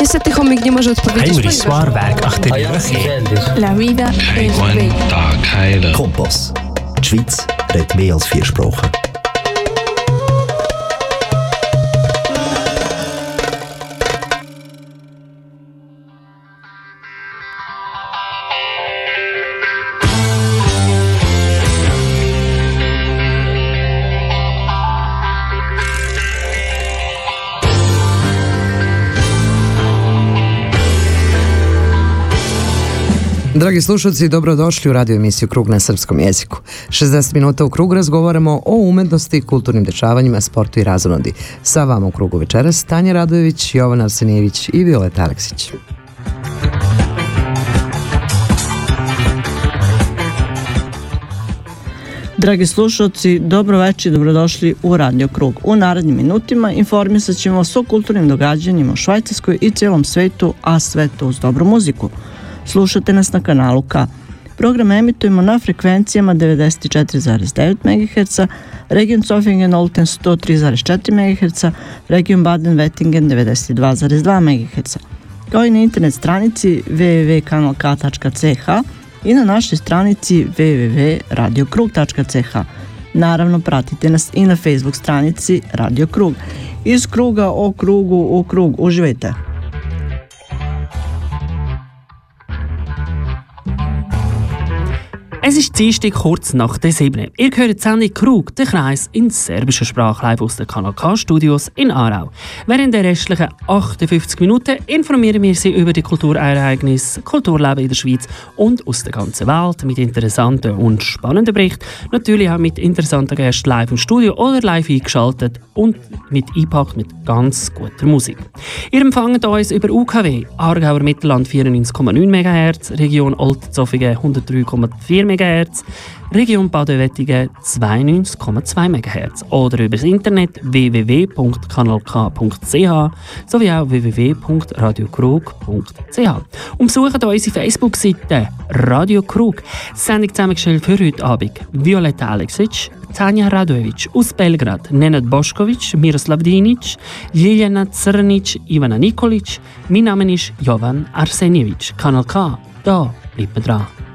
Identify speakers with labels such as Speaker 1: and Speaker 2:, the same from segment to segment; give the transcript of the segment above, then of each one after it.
Speaker 1: Niestety chomik nie może odpowiedzieć,
Speaker 2: Heinrich Swarberg, ach der
Speaker 1: La vida es bella.
Speaker 3: Kompass. Die Schweiz redet mehr als vier Sprachen.
Speaker 4: Dragi slušalci, dobrodošli u radio emisiju Krug na srpskom jeziku. 60 minuta u Krug razgovaramo o umetnosti, kulturnim dešavanjima, sportu i razonodi. Sa vama u Krugu večeras Tanja Radojević, Jovan Arsenijević i Violeta Aleksić.
Speaker 5: Dragi slušalci, dobro večer i dobrodošli u Radio Krug. U narednim minutima informisat ćemo vas o kulturnim događanjima u Švajcarskoj i cijelom svetu, a sve to uz dobru muziku. Slušate nas na kanalu K. Program emitujemo na frekvencijama 94,9 MHz, region Sofingen-Olten 103,4 MHz, region Baden-Wettingen 92,2 MHz, kao i na internet stranici www.kanalk.ch i na našoj stranici www.radiokrug.ch. Naravno, pratite nas i na Facebook stranici Radio Krug. Iz kruga o krugu u krug. Uživajte!
Speaker 2: Es ist Dienstag kurz nach der 7. Ihr hört die Sendung Krug, der Kreis in serbischer Sprache live aus den Kanal K Studios in Aarau. Während der restlichen 58 Minuten informieren wir Sie über die Kulturereignisse, Kulturleben in der Schweiz und aus der ganzen Welt mit interessanten und spannenden Berichten. Natürlich auch mit interessanten Gästen live im Studio oder live eingeschaltet und mit eingepackt mit ganz guter Musik. Ihr empfangt uns über UKW, Aargauer Mittelland 94,9 MHz, Region Oldzofingen 103,4 MHz, Region Baden-Wettigen 92,2 MHz oder über das Internet www.kanalk.ch sowie auch www.radiokrug.ch. Und besucht unsere Facebook-Seite Radio Krug. Sendung zusammengestellt für heute Abend Violetta Aleksic, Tanja Radojevic aus Belgrad, Nenad Bošković, Miroslav Dinic, Ljiljana Crnic, Ivana Nikolic. Mein Name ist Jovan Arsenjević. Kanal K, da bleibt dran.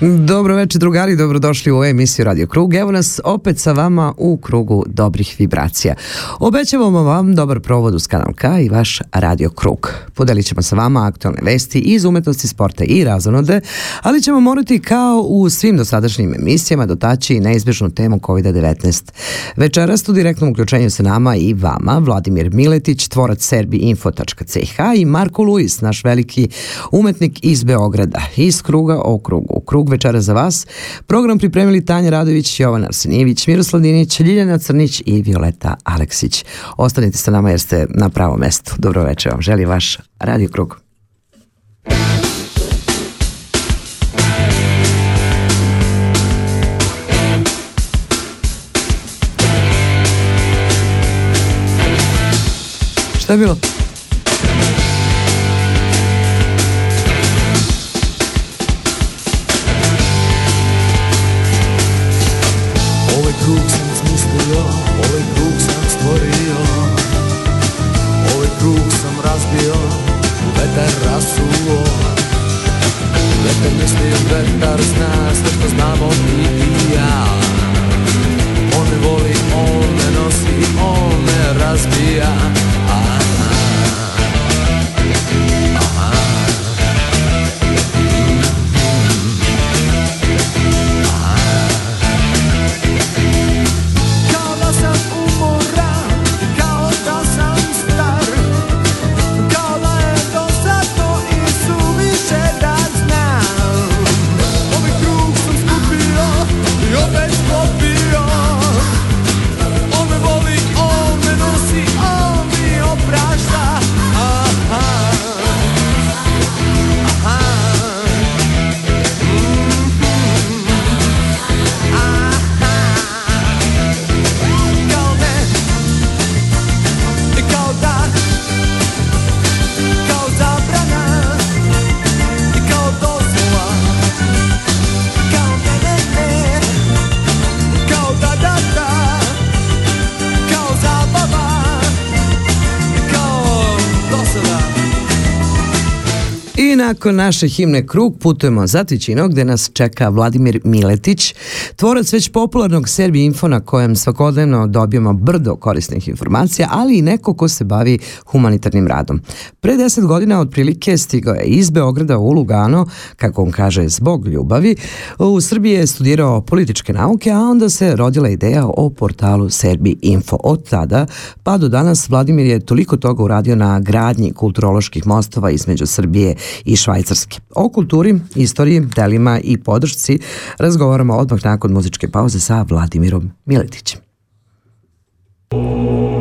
Speaker 4: Dobro večer drugari, dobrodošli u emisiju Radio Krug. Evo nas opet sa vama u krugu dobrih vibracija. Obećavamo vam dobar provod uz kanal K i vaš Radio Krug. Podelit ćemo sa vama aktualne vesti iz umetnosti, sporta i razonode, ali ćemo morati kao u svim dosadašnjim emisijama dotaći i neizbježnu temu COVID-19. Večeras u direktnom uključenju sa nama i vama Vladimir Miletić, tvorac serbiinfo.ch i Marko Luis, naš veliki umetnik iz Beograda, iz kruga o krugu. Krug večera za vas. Program pripremili Tanja Radović, Jovan Arsenijević, Miroslav Dinić, Ljiljana Crnić i Violeta Aleksić. Ostanite sa nama jer ste na pravom mestu. Dobro večer vam. Želi vaš Radio Krug. Šta je bilo?
Speaker 6: Kruh som razbil, veter rasulo Veter myslí, veter z nás, to što znamo i ja On ne voli, on ne nosi, on ne razbija
Speaker 4: nakon naše himne Krug putujemo za Tićino gde nas čeka Vladimir Miletić, tvorac već popularnog Serbi Info na kojem svakodnevno dobijamo brdo korisnih informacija, ali i neko ko se bavi humanitarnim radom. Pre deset godina otprilike stigao je iz Beograda u Lugano, kako on kaže, zbog ljubavi. U Srbiji je studirao političke nauke, a onda se rodila ideja o portalu Serbi Info. Od tada pa do danas Vladimir je toliko toga uradio na gradnji kulturoloških mostova između Srbije i Švajcarske. O kulturi, istoriji, delima i podršci razgovaramo odmah nakon muzičke pauze sa Vladimirom Miletićem.
Speaker 7: Blagosloven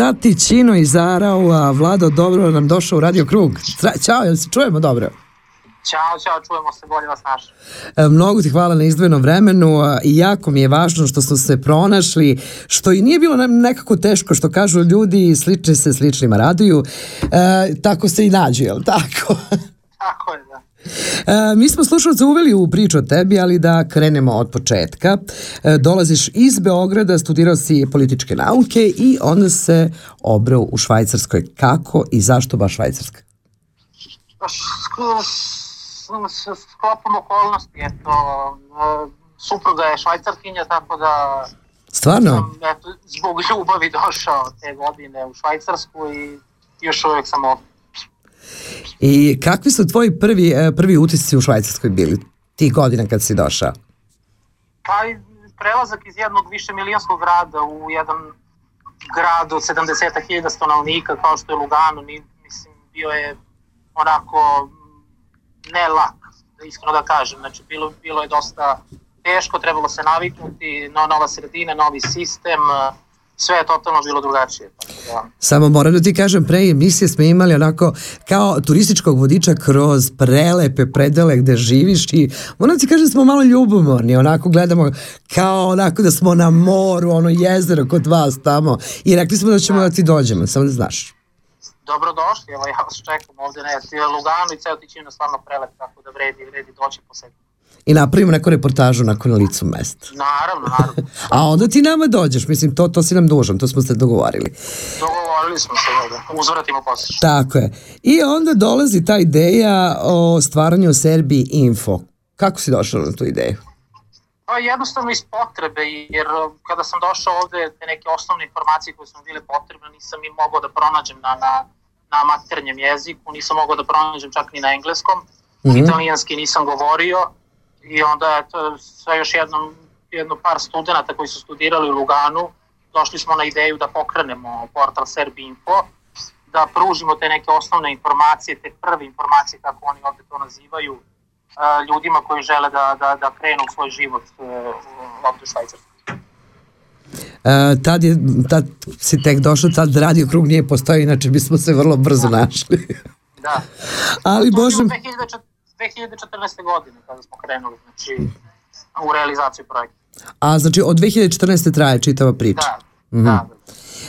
Speaker 4: Pozdrav iz za Tićino i Zarao, a Vlado dobro nam došao u Radio Krug. Tra- Ćao, jel se čujemo dobro?
Speaker 8: Ćao, čao, čujemo se, bolje vas našli.
Speaker 4: E, Mnogo ti hvala na izdvojenom vremenu i jako mi je važno što smo se pronašli, što i nije bilo nam nekako teško, što kažu ljudi, slični se sličnima raduju, e, tako se i nađu, jel tako?
Speaker 8: Tako je.
Speaker 4: E, mi smo slušalce uveli u priču o tebi, ali da krenemo od početka. E, dolaziš iz Beograda, studirao si političke nauke i onda se obrao u Švajcarskoj. Kako i zašto baš Švajcarska?
Speaker 8: S- Sklopom okolnosti, eto, e, supruga je švajcarkinja, tako da
Speaker 4: Stvarno?
Speaker 8: sam, eto, zbog ljubavi došao te godine u Švajcarsku i još uvijek sam ovdje.
Speaker 4: I kakvi su tvoji prvi, e, prvi utisci u Švajcarskoj bili tih godina kad si došao?
Speaker 8: Pa prelazak iz jednog više milijonskog grada u jedan grad od 70.000 stanovnika kao što je Lugano, mislim, bio je onako ne lak, iskreno da kažem. Znači, bilo, bilo je dosta teško, trebalo se naviknuti, no, nova sredina, novi sistem, eh, sve je totalno bilo drugačije. Da,
Speaker 4: Samo moram da ti kažem, pre emisije smo imali onako kao turističkog vodiča kroz prelepe predele gde živiš i moram ti kažem da smo malo ljubomorni, onako gledamo kao onako da smo na moru, ono jezero kod vas tamo i rekli smo da ćemo da ti dođemo, samo da znaš.
Speaker 8: dobrodošli, evo ja vas čekam ovde, ne, ti je Lugano i ceo Tićino stvarno prelep, tako da vredi, vredi doći posetiti.
Speaker 4: I napravimo neku reportažu nakon na licu mesta.
Speaker 8: Naravno, naravno.
Speaker 4: A onda ti nama dođeš, mislim, to, to si nam dužan, to smo se dogovorili.
Speaker 8: Dogovorili smo se da uzvratimo posle.
Speaker 4: Tako je. I onda dolazi ta ideja o stvaranju Serbiji Info. Kako si došao na tu ideju?
Speaker 8: Pa jednostavno iz potrebe, jer uh, kada sam došao ovde, te neke osnovne informacije koje su mi bile potrebne, nisam i mogao da pronađem na, na, na maternjem jeziku, nisam mogao da pronađem čak ni na engleskom,
Speaker 4: Mhm.
Speaker 8: italijanski nisam govorio i onda eto, sa još jednom, jedno par studenta koji su studirali u Luganu, došli smo na ideju da pokrenemo portal Serbi Info, da pružimo te neke osnovne informacije, te prve informacije, kako oni ovde to nazivaju, a, ljudima koji žele da, da, da krenu u svoj život e, ovde u Švajcarskoj.
Speaker 4: E, tad, je, tad si tek došao, tad radio krug nije postojao, inače bismo se vrlo brzo našli.
Speaker 8: Da.
Speaker 4: Ali
Speaker 8: To
Speaker 4: Bože,
Speaker 8: bilo 2014 2014. godine kada smo krenuli, znači u realizaciju projekta.
Speaker 4: a znači od 2014. traje čitava priča.
Speaker 8: Da, da, da.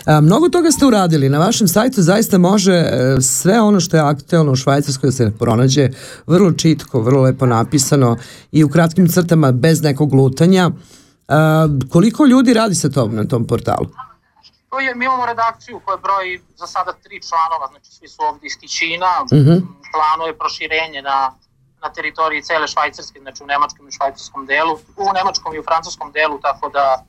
Speaker 4: A, mnogo toga ste uradili. Na vašem sajtu zaista može e, sve ono što je aktuelno u Švajcarskoj da se pronađe vrlo čitko, vrlo lepo napisano i u kratkim crtama bez nekog lutanja. A, koliko ljudi radi sa tom na tom portalu?
Speaker 8: To je, mi imamo redakciju koja broji za sada tri članova, znači svi su ovdje iz Tičina,
Speaker 4: Mhm.
Speaker 8: plano je proširenje na, na teritoriji cele Švajcarske, znači u nemačkom i švajcarskom delu, u nemačkom i u francuskom delu, tako da e,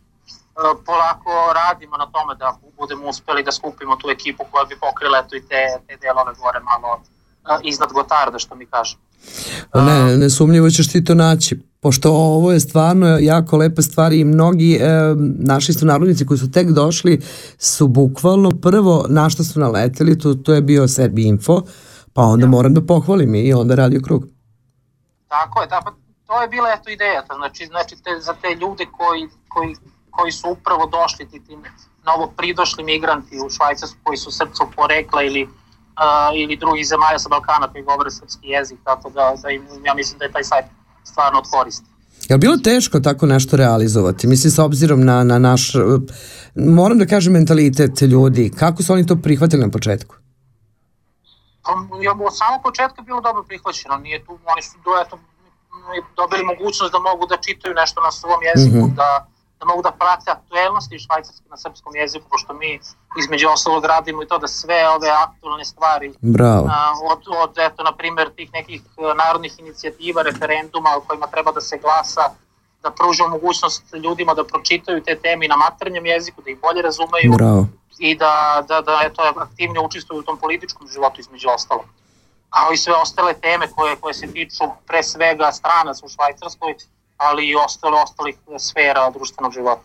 Speaker 8: polako radimo na tome da budemo uspeli da skupimo tu ekipu koja bi pokrila eto i te, te delove gore malo e, iznad Gotarda, što mi kažemo.
Speaker 4: Pa Ne, nesumnjivo ćeš ti to naći. Pošto ovo je stvarno jako lepa stvar i mnogi e, naši sunarodnici koji su tek došli su bukvalno prvo na što su naleteli, to, to je bio Serbi Info, pa onda moram da pohvalim i onda radio krug.
Speaker 8: Tako je, da, pa to je bila eto ideja, to znači, znači te, za te ljude koji, koji, koji su upravo došli, ti, ti novo pridošli migranti u Švajcarsku koji su srpcov porekla ili, uh, ili drugih zemalja sa Balkana koji govore srpski jezik, tako da, da im, ja mislim da je taj sajt stvarno od koristi.
Speaker 4: Je bilo teško tako nešto realizovati? Mislim, s obzirom na, na naš, moram da kažem, mentalitet ljudi, kako su oni to prihvatili na početku?
Speaker 8: Pa, ja, od samog početka je bilo dobro prihvaćeno, nije tu, oni su do, eto, dobili mogućnost da mogu da čitaju nešto na svom jeziku,
Speaker 4: Mhm.
Speaker 8: da, da mogu da prate aktuelnosti švajcarske na srpskom jeziku, pošto mi između ostalog radimo i to da sve ove aktualne stvari
Speaker 4: Bravo.
Speaker 8: a, od, od eto, na primjer, tih nekih e, narodnih inicijativa, referenduma o kojima treba da se glasa, da pružimo mogućnost ljudima da pročitaju te teme na maternjem jeziku, da ih bolje razumeju
Speaker 4: Bravo.
Speaker 8: I da, da, da eto, aktivnije učestvuju u tom političkom životu između ostalog. Kao i sve ostale teme koje, koje se tiču pre svega stranaca u Švajcarskoj, ali i ostale, ostalih sfera društvenog života.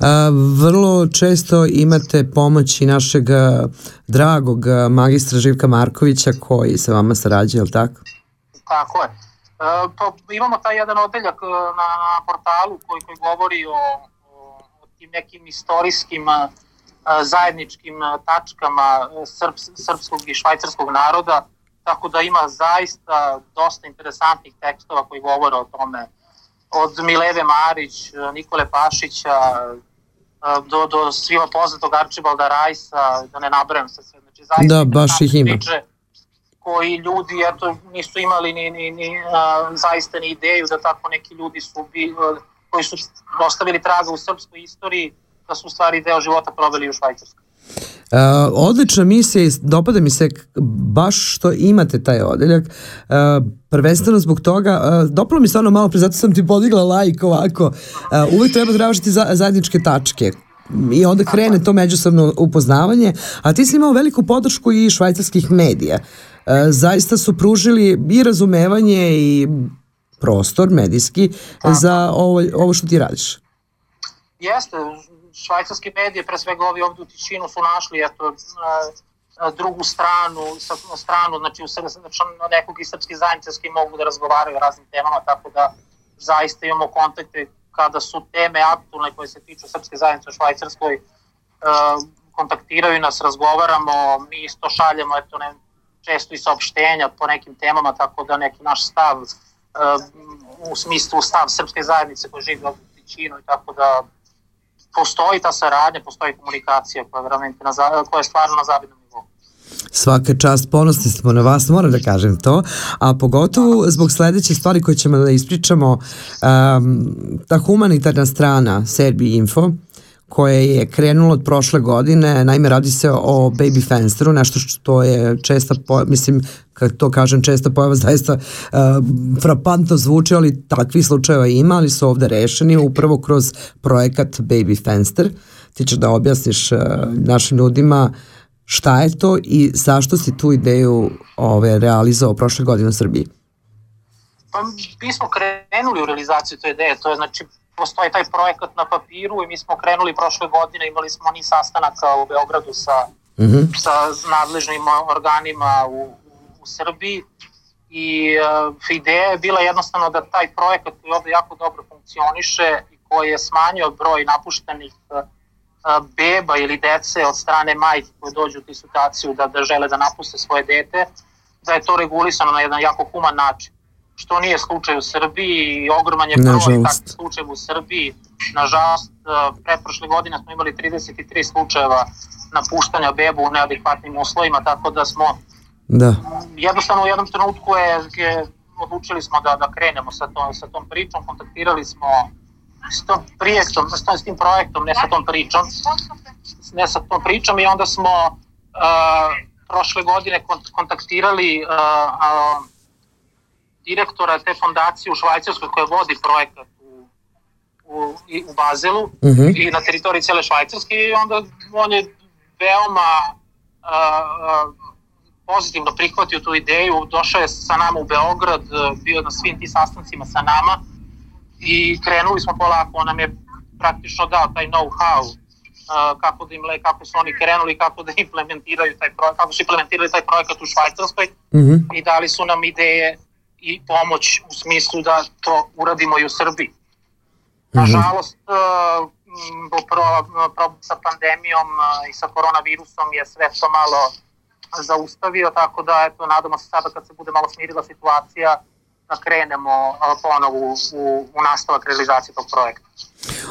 Speaker 4: A, vrlo često imate pomoć i našeg a, dragog a, magistra Živka Markovića koji sa vama sarađuje, je tako?
Speaker 8: Tako je. E, pa imamo taj jedan odeljak e, na, na portalu koji, koji govori o, o, tim nekim istorijskim zajedničkim a, tačkama e, srps, srpskog i švajcarskog naroda, tako da ima zaista dosta interesantnih tekstova koji govore o tome od Mileve Marić, e, Nikole Pašića, e, do, do svima poznatog Arčibalda Rajsa, da ne nabrajam se sve. Znači, zaista
Speaker 4: Da, baš ih ima.
Speaker 8: priče koji ljudi eto, nisu imali ni, ni, ni a, zaista ni ideju da tako neki ljudi su bili, koji su ostavili traga u srpskoj istoriji, da su u stvari deo života proveli u Švajcarskoj.
Speaker 4: Uh, odlična misija i dopada mi se baš što imate taj odeljak. Uh, prvenstveno zbog toga uh, dopalo mi se ono malo pre zato sam ti podigla like ovako. Uh, uvek treba tražiti za, zajedničke tačke. I onda krene to međusobno upoznavanje. A ti si imao veliku podršku i švajcarskih medija. Uh, zaista su pružili i razumevanje i prostor medijski za ovo, ovo što ti radiš.
Speaker 8: Jeste, švajcarske medije, pre svega ovi ovdje u Tičinu su našli eto, drugu stranu, stranu znači, u, sr- znači, nekog iz srpske zajednice s kim mogu da razgovaraju o raznim temama, tako da zaista imamo kontakte kada su teme aktualne koje se tiču srpske zajednice u Švajcarskoj, e, kontaktiraju nas, razgovaramo, mi isto šaljemo eto, ne, često i saopštenja po nekim temama, tako da neki naš stav e, u smislu stav srpske zajednice koji živi u Tičinu i tako da postoji ta saradnja, postoji komunikacija koja je, realmente na, koja je stvarno na zavidnom nivou.
Speaker 4: Svaka čast, ponosni smo na vas, moram da kažem to, a pogotovo zbog sledeće stvari koje ćemo da ispričamo, um, ta humanitarna strana Serbi Info, koje je krenulo od prošle godine, naime radi se o Baby Fensteru, nešto što je česta, po, mislim, kad to kažem česta pojava, zaista uh, frapantno zvuči, ali takvih slučajeva ima, ali su ovde rešeni upravo kroz projekat Baby Fenster. Ti ćeš da objasniš uh, našim ljudima šta je to i zašto si tu ideju ove, realizao prošle godine u Srbiji.
Speaker 8: Pa mi smo krenuli u realizaciju te ideje, to je znači postoji taj projekat na papiru i mi smo krenuli prošle godine, imali smo ni sastanaka u Beogradu sa,
Speaker 4: Mm -hmm.
Speaker 8: sa nadležnim organima u, u Srbiji i uh, ideja je bila jednostavno da taj projekat koji ovde jako dobro funkcioniše i koji je smanjio broj napuštenih uh, beba ili dece od strane majke koje dođu u tu situaciju da, da žele da napuste svoje dete, da je to regulisano na jedan jako human način što nije slučaj u Srbiji i ogroman je broj takvih slučajeva u Srbiji. Nažalost, pretprošle godine smo imali 33 slučajeva napuštanja bebu u neadekvatnim uslovima, tako da smo
Speaker 4: da.
Speaker 8: jednostavno u jednom trenutku je, je odlučili smo da, da krenemo sa tom, sa tom pričom, kontaktirali smo s tom projektom, s, s tim projektom, ne sa tom pričom, ne sa tom pričom i onda smo uh, prošle godine kontaktirali uh, uh, direktora te fondacije u Švajcarskoj koja vodi projekat u, u, u Bazelu
Speaker 4: mm -hmm.
Speaker 8: i na teritoriji cele Švajcarske i onda on je veoma uh, pozitivno prihvatio tu ideju, došao je sa nama u Beograd, bio na svim tim sastancima sa nama i krenuli smo polako, on nam je praktično dao taj know-how uh, kako da im le, kako su oni krenuli, kako da implementiraju taj projekat, kako su implementirali taj projekat u Švajcarskoj
Speaker 4: mm -hmm.
Speaker 8: i dali su nam ideje i pomoć u smislu da to uradimo i u Srbiji. Nažalost, problem sa pandemijom i sa koronavirusom je sve to malo zaustavio, tako da eto, nadamo se sada kad se bude malo smirila situacija da krenemo ponovo u, u, u nastavak realizacije tog projekta.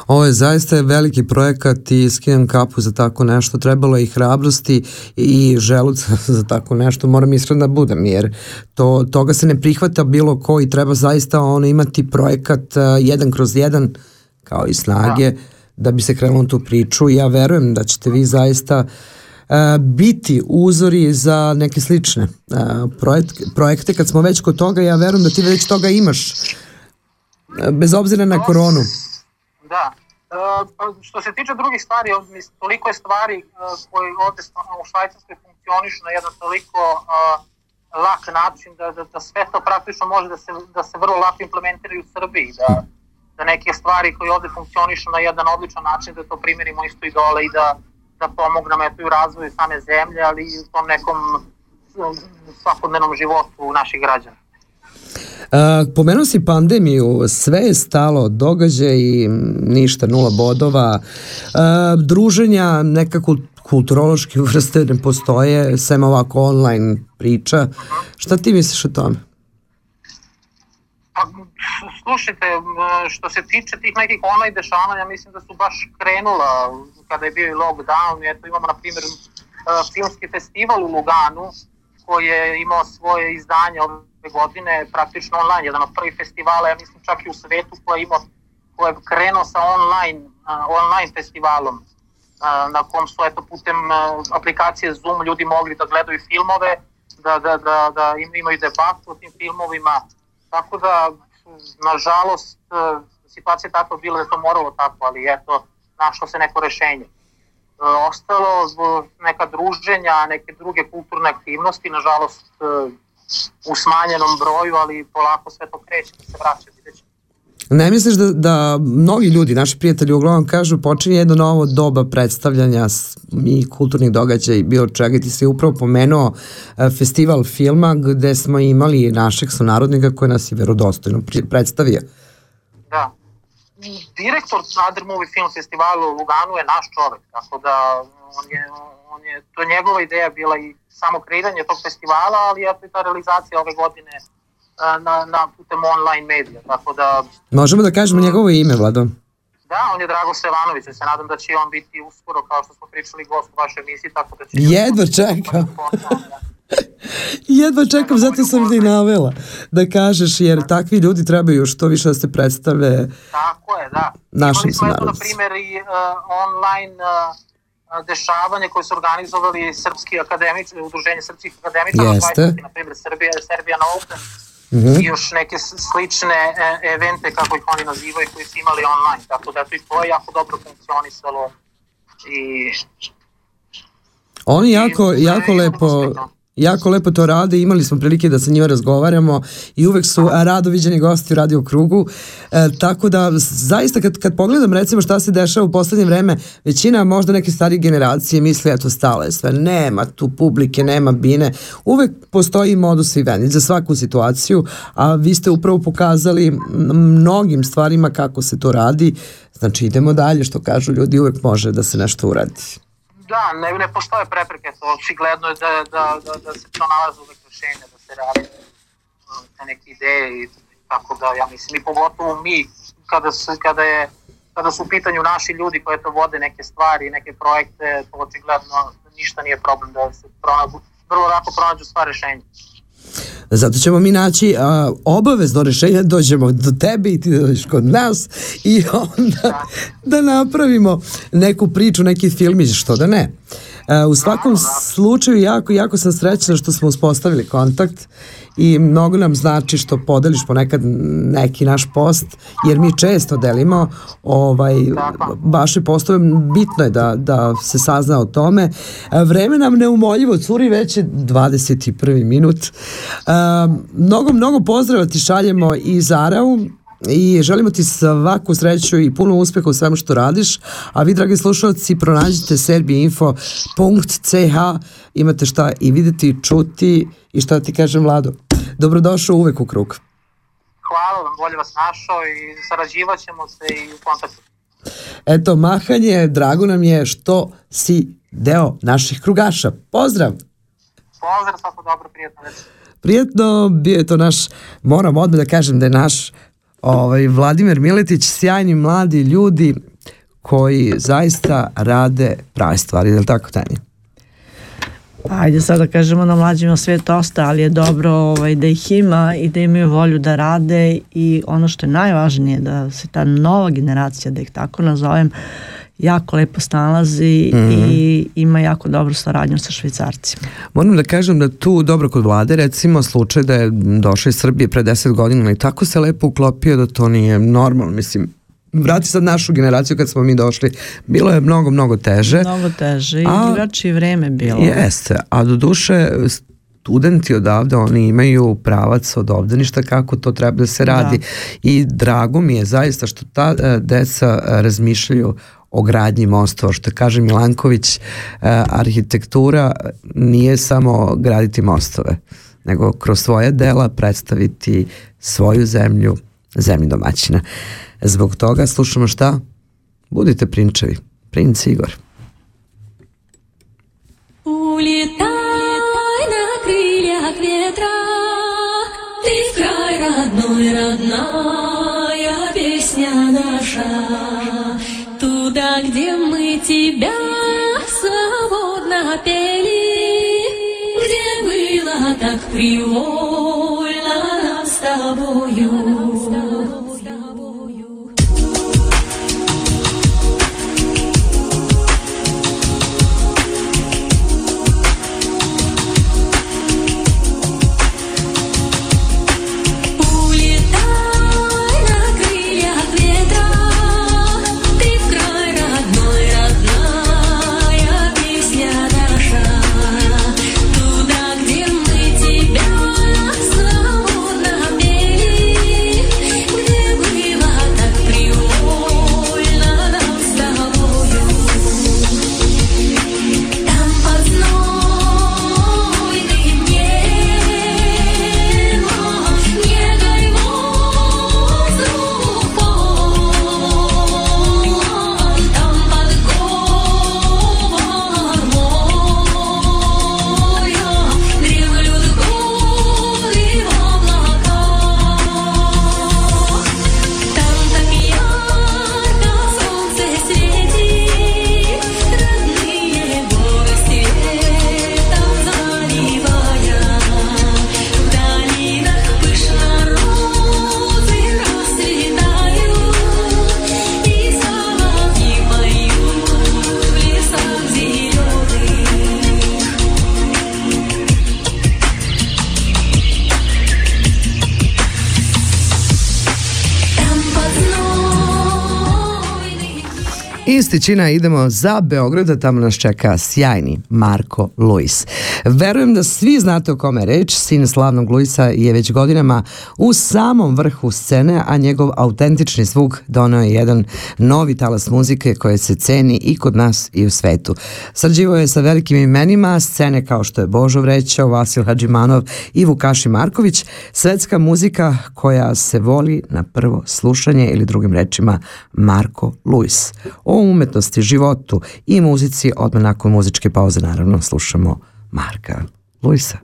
Speaker 4: Ovo je zaista veliki projekat i skidam kapu za tako nešto. Trebalo je i hrabrosti i želuca za tako nešto. Moram iskreno da budem jer to, toga se ne prihvata bilo ko i treba zaista ono imati projekat uh, jedan kroz jedan kao i snage da, da bi se krenulo tu priču. Ja verujem da ćete vi zaista uh, biti uzori za neke slične projekte. Kad smo već kod toga, ja verujem da ti već toga imaš bez obzira na koronu.
Speaker 8: Da. E, što se tiče drugih stvari, toliko je stvari uh, koje ovde u Švajcarskoj funkcionišu na jedan toliko uh, lak način da, da, da sve to praktično može da se, da se vrlo lako implementiraju u Srbiji, da, da neke stvari koje ovde funkcionišu na jedan odličan način, da to primjerimo isto i dole i da, da pomognemo eto i u razvoju same zemlje, ali i u tom nekom svakodnevnom životu naših građana.
Speaker 4: Uh, pomenuo si pandemiju, sve je stalo, događaj, ništa, nula bodova, uh, druženja, neka kulturološke vrste ne postoje, sem ovako online priča. Šta ti misliš o tome?
Speaker 8: Pa, slušajte, što se tiče tih nekih online dešavanja, mislim da su baš krenula kada je bio i lockdown, eto imamo na primjer filmski festival u Luganu, koji je imao svoje izdanje godine praktično online, jedan od prvih festivala, ja mislim čak i u svetu koji je imao koji je krenuo sa online, uh, online festivalom uh, na kom su eto putem uh, aplikacije Zoom ljudi mogli da gledaju filmove, da, da, da, da imaju debatu o tim filmovima, tako da nažalost situacija je tako bila da to moralo tako, ali eto našlo se neko rešenje. Ostalo neka druženja, neke druge kulturne aktivnosti, nažalost u smanjenom broju, ali polako sve to kreće da se vraća, vidjet ćemo.
Speaker 4: Ne misliš da, da mnogi ljudi, naši prijatelji uglavnom kažu počinje jedno novo doba predstavljanja i kulturnih događaja i bilo čega ti si upravo pomenuo e, festival filma gde smo imali našeg sunarodnika koji nas je verodostojno predstavio.
Speaker 8: Da. Direktor Other Movie Film Festivalu u Luganu je naš čovek, tako da on je, on je, to je njegova ideja bila i samo kreiranje tog festivala, ali je ta realizacija ove godine na, na putem online medija, tako da...
Speaker 4: Možemo da kažemo njegovo ime, Vlado?
Speaker 8: Da, on je Drago Sevanović, se nadam da će on biti uskoro, kao što smo pričali, gost u vašoj emisiji, tako da će...
Speaker 4: Jedva čeka. Jedva čekam, zato sam ti navela da kažeš, jer takvi ljudi trebaju što više da se predstave
Speaker 8: Tako je, da.
Speaker 4: Našim
Speaker 8: Imali smo, eto, na primjer, i uh, online uh, dešavanje koje su organizovali srpski akademici, udruženje srpskih akademičara,
Speaker 4: Jeste.
Speaker 8: Na primjer Srbija, Serbian Open
Speaker 4: Mhm.
Speaker 8: i još neke slične e, evente, kako ih oni nazivaju, koji su imali online. Tako da to i to je jako dobro funkcionisalo i
Speaker 4: Oni jako, jako lepo jako lepo to rade, imali smo prilike da sa njima razgovaramo i uvek su rado viđeni gosti u radio krugu, e, tako da zaista kad, kad pogledam recimo šta se dešava u poslednje vreme, većina možda neke starije generacije misle eto stalo je sve, nema tu publike, nema bine, uvek postoji modus i venit za svaku situaciju, a vi ste upravo pokazali mnogim stvarima kako se to radi, znači idemo dalje, što kažu ljudi, uvek može da se nešto uradi.
Speaker 8: Da, ne, ne postoje prepreke, to očigledno je da, da, da, da se pronalaze uvek rešenja, da se radi um, te neke ideje i tako da ja mislim i pogotovo mi kada, su, kada je kada su u pitanju naši ljudi koji to vode neke stvari, neke projekte, to očigledno ništa nije problem da se pronađu, vrlo lako pronađu sva rešenja.
Speaker 4: Zato ćemo mi naći a, obavezno rešenje, dođemo do tebe i ti dođeš kod nas i onda da napravimo neku priču, neki filmić, što da ne. U svakom slučaju jako, jako sam srećna što smo uspostavili kontakt i mnogo nam znači što podeliš ponekad neki naš post, jer mi često delimo ovaj, vaše postove, bitno je da, da se sazna o tome. Vreme nam neumoljivo curi, već je 21. minut. E, mnogo, mnogo pozdrava ti šaljemo i Zarau, i želimo ti svaku sreću i puno uspeha u svemu što radiš, a vi dragi slušalci pronađite serbiinfo.ch imate šta i videti i čuti i šta ti kažem Vlado. Dobrodošao uvek u krug.
Speaker 8: Hvala vam, bolje vas našao i sarađivat ćemo se i u kontaktu.
Speaker 4: Eto, mahanje, drago nam je što si deo naših krugaša. Pozdrav!
Speaker 8: Pozdrav, svako dobro, prijetno večer.
Speaker 4: Prijetno, bio je to naš, moram odmah da kažem da je naš ovaj, Vladimir Miletić, sjajni mladi ljudi koji zaista rade prave stvari, je li tako Tanja?
Speaker 5: Ajde sad da kažemo na mlađima sve dosta, ali je dobro ovaj, da ih ima i da imaju volju da rade i ono što je najvažnije da se ta nova generacija, da ih tako nazovem, jako lepo snalazi i ima jako dobru saradnju sa švicarcima.
Speaker 4: Moram da kažem da tu dobro kod vlade, recimo slučaj da je došao iz Srbije pre 10 godina i tako se lepo uklopio da to nije normalno, mislim, vrati sad našu generaciju kad smo mi došli, bilo je mnogo, mnogo teže.
Speaker 5: Mnogo teže i
Speaker 4: A-
Speaker 5: drugačije vreme bilo.
Speaker 4: Jeste, a do duše studenti odavde, oni imaju pravac od obdaništa kako to treba da se radi. I drago mi je zaista što ta e, deca razmišljaju o gradnji mostova, što kaže Milanković, e, arhitektura nije samo graditi mostove, nego kroz svoje dela predstaviti svoju zemlju, zemlju domaćina. Zbog toga slušamo šta? Budite prinčevi. Princ Igor.
Speaker 7: Улетай родной, родная тебя свободно пели, где было так привольно нам с тобою.
Speaker 4: Iz Tičina idemo za Beograda, tamo nas čeka sjajni Marko Luis. Verujem da svi znate o kome reč, sin slavnog Luisa je već godinama u samom vrhu scene, a njegov autentični zvuk donao je jedan novi talas muzike koje se ceni i kod nas i u svetu. Srđivo je sa velikim imenima scene kao što je Božo Vrećao, Vasil Hadžimanov i Vukaši Marković, svetska muzika koja se voli na prvo slušanje ili drugim rečima Marko Luis. O umetnosti, životu i muzici odmah nakon muzičke pauze naravno slušamo Marka Luisa.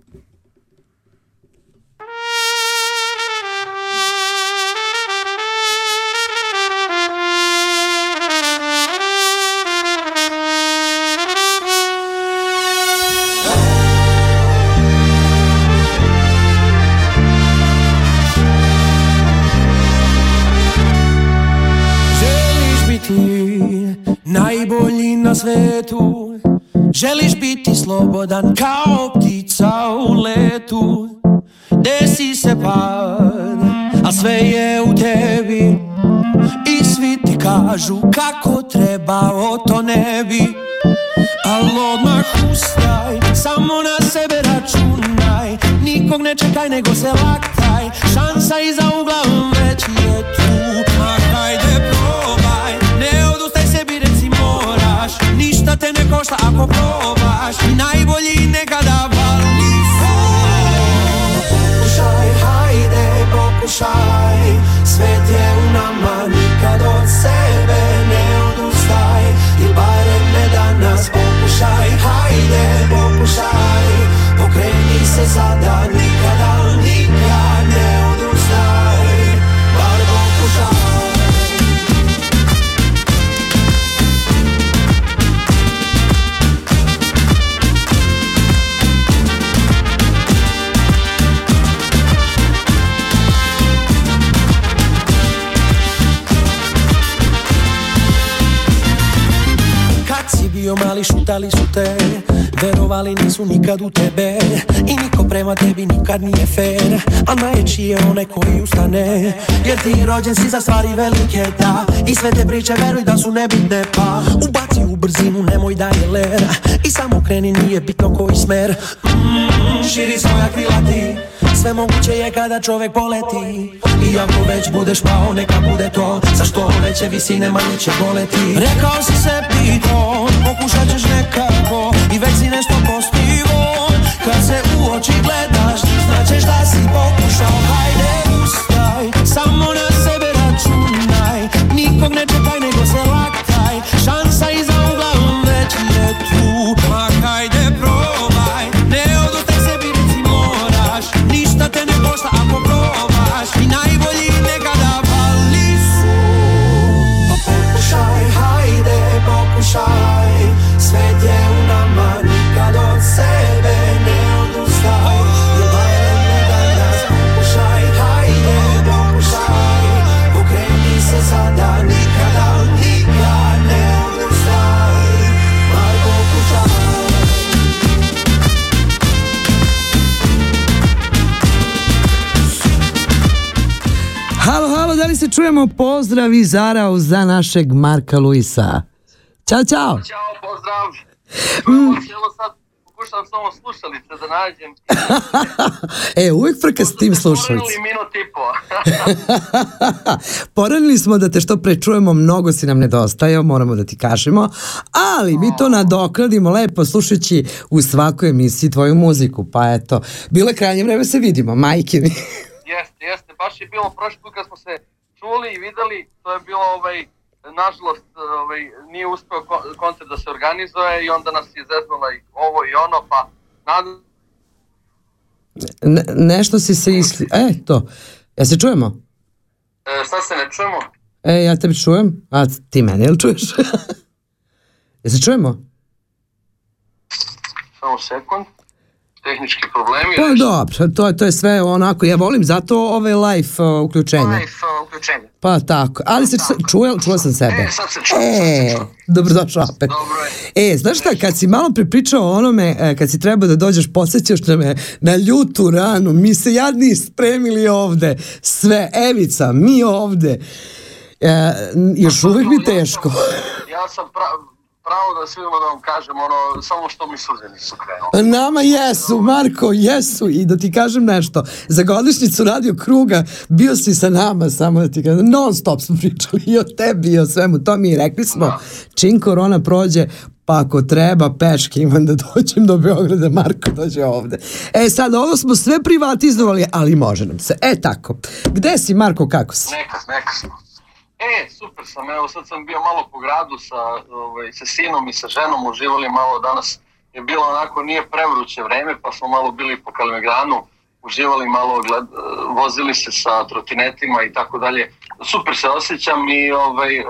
Speaker 6: Želiš biti najbolji na svetu Želiš biti slobodan kao ptica u letu Desi se pad, a sve je u tebi. I svi ti kažu kako treba, o to ne bi. Al odmah ustaj, samo na sebe računaj Nikog ne čekaj nego se laktaj. Šansa iza ugla košta ako probaš Najbolji nekada mali šutali su te. Verovali nisu nikad u tebe. I niko prema tebi nikad nije fair. A najjači je onaj koji ustane. Jer ti rođen si za stvari velike da. I sve te priče veruj da su nebitne pa. Ubaci u brzinu nemoj da je ler. I samo kreni nije bitno koji smer. Mm, Širi svoja krila ti sve moguće je kada čovek poleti. I ako već budeš pao neka bude to. Za što veće visine manje će boleti. Rekao si sebi to Pokušat ćeš nekako. I već si nešto postigo. Kad se u oči gledaš Značeš da
Speaker 4: pozdrav iz Arao za našeg Marka Luisa? Ćao, čao.
Speaker 9: Ćao, pozdrav. Mm. Evo sad pokušam samo slušalice da nađem.
Speaker 4: e, uvijek frka s tim.
Speaker 9: Stvorili minut i po.
Speaker 4: Poradili smo da te što pre čujemo, mnogo si nam nedostajao, moramo da ti kažemo, ali mi to nadokladimo lepo slušajući u svakoj emisiji tvoju muziku, pa eto, bilo je krajnje vreme se vidimo, majke mi.
Speaker 9: jeste, jeste, baš je bilo prošli put kad smo se čuli i videli, to je bilo ovaj, nažalost, ovaj, nije uspeo ko- koncert da se organizuje i onda nas je zeznula i ovo i ono, pa nadam
Speaker 4: Ne, nešto si se isli... E, to. Ja se čujemo?
Speaker 9: e, sad se ne čujemo.
Speaker 4: E, ja tebe čujem. A ti mene, jel čuješ? ja se čujemo?
Speaker 9: Samo sekund. Tehnički problemi.
Speaker 4: Pa dobro, to, to je sve onako, ja volim zato ove live uh, uključenja.
Speaker 9: Live uh, uključenje.
Speaker 4: Pa tako, ali se čuo, čuo sam sebe.
Speaker 9: E, sad se čujem,
Speaker 4: E,
Speaker 9: sad se čujem.
Speaker 4: dobrodošao opet.
Speaker 9: Dobro je.
Speaker 4: E, znaš šta, kad si malo prepričao o onome, e, kad si trebao da dođeš, podsjećaš na me na ljutu ranu, mi se jadni spremili ovde, sve, Evica, mi ovde. E, još uvijek mi teško.
Speaker 9: Ja ja sam pra, pravo da svima da vam kažem, ono, samo što mi suze nisu krenule.
Speaker 4: Nama jesu, Marko, jesu. I da ti kažem nešto, za godišnjicu radio kruga bio si sa nama, samo da ti kažem, non stop smo pričali i o tebi i o svemu tome i rekli smo, čim korona prođe, pa ako treba peške imam da dođem do Beograda, Marko dođe ovde. E sad, ovo smo sve privatizovali, ali može nam se. E tako, gde si Marko, kako si?
Speaker 9: Neka, neka smo. E, super sam, evo sad sam bio malo po gradu sa, ovaj, sa sinom i sa ženom, uživali malo danas je bilo onako, nije prevruće vreme, pa smo malo bili po Kalemegdanu, uživali malo, gled, vozili se sa trotinetima i tako dalje. Super se osjećam i ovaj, eh,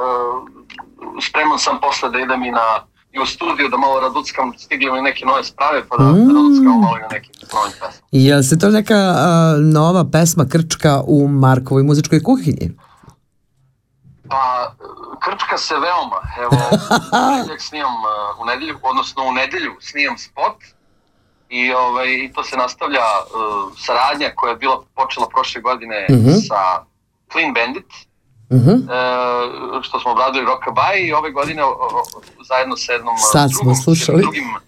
Speaker 9: spreman sam posle da idem i na i u studiju da malo raduckam, stigli mi neke nove sprave, pa da,
Speaker 4: Mm.
Speaker 9: raduckamo malo i na nekim novim pesmama.
Speaker 4: Jel se to neka a, nova pesma Krčka u Markovoj muzičkoj kuhinji?
Speaker 9: Pa, krčka se veoma. Evo, u snimam uh, u nedelju, odnosno u nedelju snimam spot i, ovaj, i to se nastavlja uh, saradnja koja je bila počela prošle godine
Speaker 4: Mhm.
Speaker 9: sa Clean Bandit,
Speaker 4: Mhm.
Speaker 9: e, što smo obradili Rockabye i ove godine o, o, zajedno sa jednom uh,
Speaker 4: Sad smo
Speaker 9: drugom,
Speaker 4: slušali.
Speaker 9: drugim uh,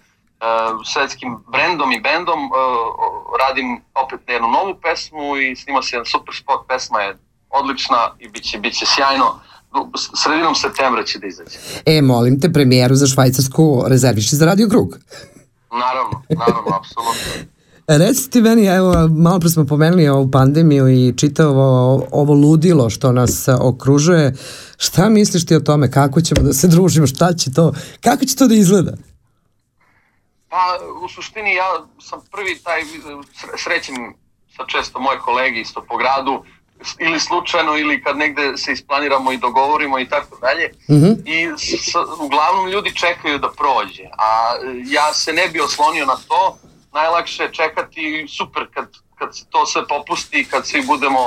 Speaker 9: svetskim brendom i bendom uh, radim opet jednu novu pesmu i snima se jedan super spot, pesma je odlična i bit će, bit će sjajno. Sredinom septembra će da izađe.
Speaker 4: E, molim te, premijeru za Švajcarsku rezerviši za Radio Krug.
Speaker 9: Naravno, naravno, apsolutno.
Speaker 4: Reci ti meni, evo, malo pre smo pomenuli ovu pandemiju i čitavo ovo ludilo što nas a, okružuje. Šta misliš ti o tome? Kako ćemo da se družimo? Šta će to? Kako će to da izgleda?
Speaker 9: Pa, u suštini ja sam prvi taj, sre- srećem sa često moje kolege isto po gradu, ili slučajno ili kad negde se isplaniramo i dogovorimo i tako dalje.
Speaker 4: Mhm.
Speaker 9: I s, uglavnom ljudi čekaju da prođe, a ja se ne bi oslonio na to, najlakše je čekati super kad, kad se to sve popusti, kad svi budemo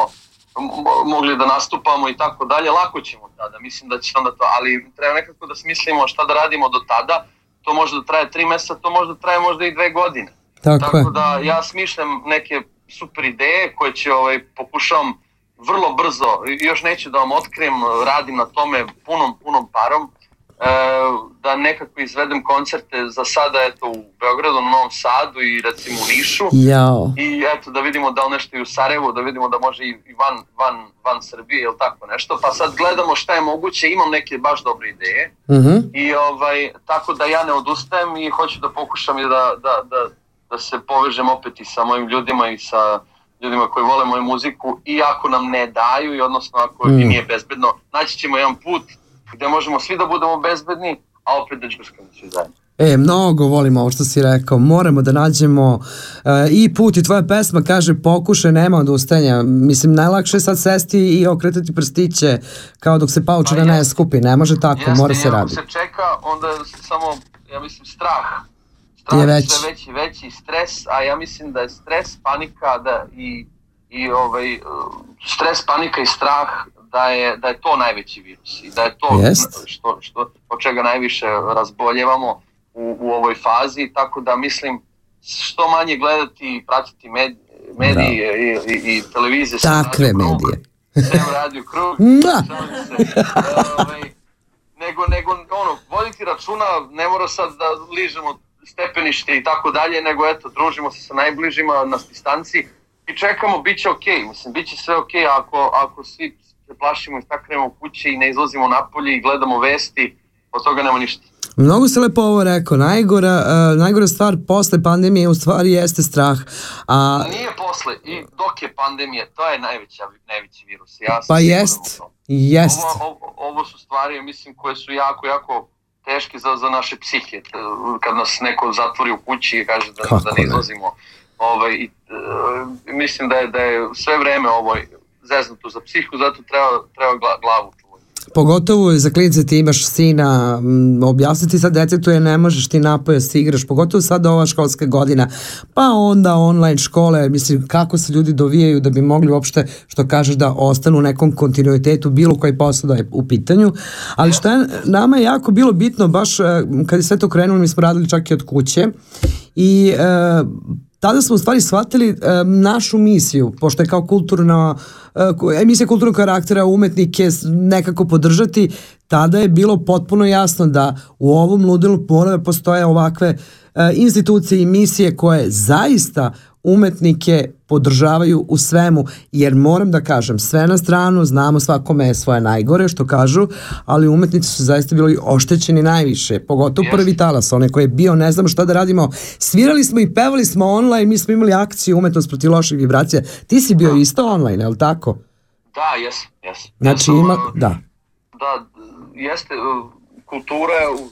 Speaker 9: mo- mogli da nastupamo i tako dalje, lako ćemo tada, mislim da će onda to, ali treba nekako da smislimo šta da radimo do tada, to može da traje tri meseca, to može da traje možda i dve godine.
Speaker 4: Tako je.
Speaker 9: Tako da ja smišljam neke super ideje koje će ovaj, pokušavam vrlo brzo, još neću da vam otkrijem, radim na tome punom, punom parom, e, da nekako izvedem koncerte za sada eto u Beogradu, na Novom Sadu i recimo u Nišu.
Speaker 4: Jao.
Speaker 9: I eto da vidimo da li nešto i u Sarajevu, da vidimo da može i i van, van, van Srbije ili tako nešto. Pa sad gledamo šta je moguće, imam neke baš dobre ideje.
Speaker 4: Mhm.
Speaker 9: I ovaj, tako da ja ne odustajem i hoću da pokušam i da, da, da, da se povežem opet i sa mojim ljudima i sa ljudima koji vole moju muziku i ako nam ne daju i odnosno ako
Speaker 4: Mm.
Speaker 9: i nije bezbedno, naći ćemo jedan put gde možemo svi da budemo bezbedni, a opet da čuskamo svi zajedno.
Speaker 4: E, mnogo volim ovo što si rekao. Moramo da nađemo e, i put i tvoja pesma kaže pokušaj, nema odustajanja. Mislim, najlakše je sad sesti i okretati prstiće kao dok se paučina ne skupi. Ne može tako,
Speaker 9: Jeste,
Speaker 4: mora se raditi.
Speaker 9: se čeka, onda samo, ja mislim, strah.
Speaker 4: Je veći.
Speaker 9: sve veći, veći stres, a ja mislim da je stres, panika da i, i ovaj, stres, panika i strah da je, da je to najveći virus i da je to
Speaker 4: Jest.
Speaker 9: što, što, od čega najviše razboljevamo u, u ovoj fazi, tako da mislim što manje gledati i pratiti med, medije i, i, i televizije.
Speaker 4: Takve medije.
Speaker 9: Sam radio krug, šalim se. Ovaj, nego, nego ono, voditi računa, ne mora sad da ližemo stepenište i tako dalje, nego eto, družimo se sa najbližima na distanci i čekamo, bit će okej, mislim, bit će sve okej ako, ako svi se plašimo i staknemo u kući i ne izlazimo napolje i gledamo vesti, od toga nema ništa.
Speaker 4: Mnogo se lepo ovo rekao. Najgora, e, najgora stvar posle pandemije u stvari jeste strah. A,
Speaker 9: Nije posle, i dok je pandemija, to je najveća, najveći virus. Ja
Speaker 4: pa jest, jest.
Speaker 9: Ovo, ovo, ovo su stvari, mislim, koje su jako, jako teške za, za naše psihe. Kad nas neko zatvori u kući i kaže da,
Speaker 4: Kako
Speaker 9: da
Speaker 4: ne?
Speaker 9: izlazimo. Ovaj, i, e, mislim da je, da je sve vreme ovo zeznuto za psihu, zato treba, treba gla- glavu čuvati.
Speaker 4: Pogotovo za klince ti imaš sina, objasniti sad detetu je ne možeš ti napoje se igraš, pogotovo sad ova školska godina, pa onda online škole, mislim kako se ljudi dovijaju da bi mogli uopšte, što kažeš da ostanu u nekom kontinuitetu bilo koji posao da je u pitanju, ali što je nama je jako bilo bitno baš e, kad je sve to krenulo, mi smo radili čak i od kuće. I e, tada smo u stvari shvatili e, našu misiju, pošto je kao kulturna, ku- emisija kulturnog karaktera umetnike nekako podržati, tada je bilo potpuno jasno da u ovom ludilu mora da postoje ovakve e, institucije i misije koje zaista umetnike podržavaju u svemu, jer moram da kažem, sve na stranu, znamo svakome je svoje najgore, što kažu, ali umetnici su zaista bili oštećeni najviše, pogotovo
Speaker 9: Jeste.
Speaker 4: prvi talas, onaj koji je bio, ne znam šta da radimo, svirali smo i pevali smo online, mi smo imali akciju umetnost protiv loših vibracija, ti si bio isto online, je li tako?
Speaker 9: Da, jes, jes.
Speaker 4: Znači ima,
Speaker 9: uh,
Speaker 4: da,
Speaker 9: Da, jeste, uh, kultura je u,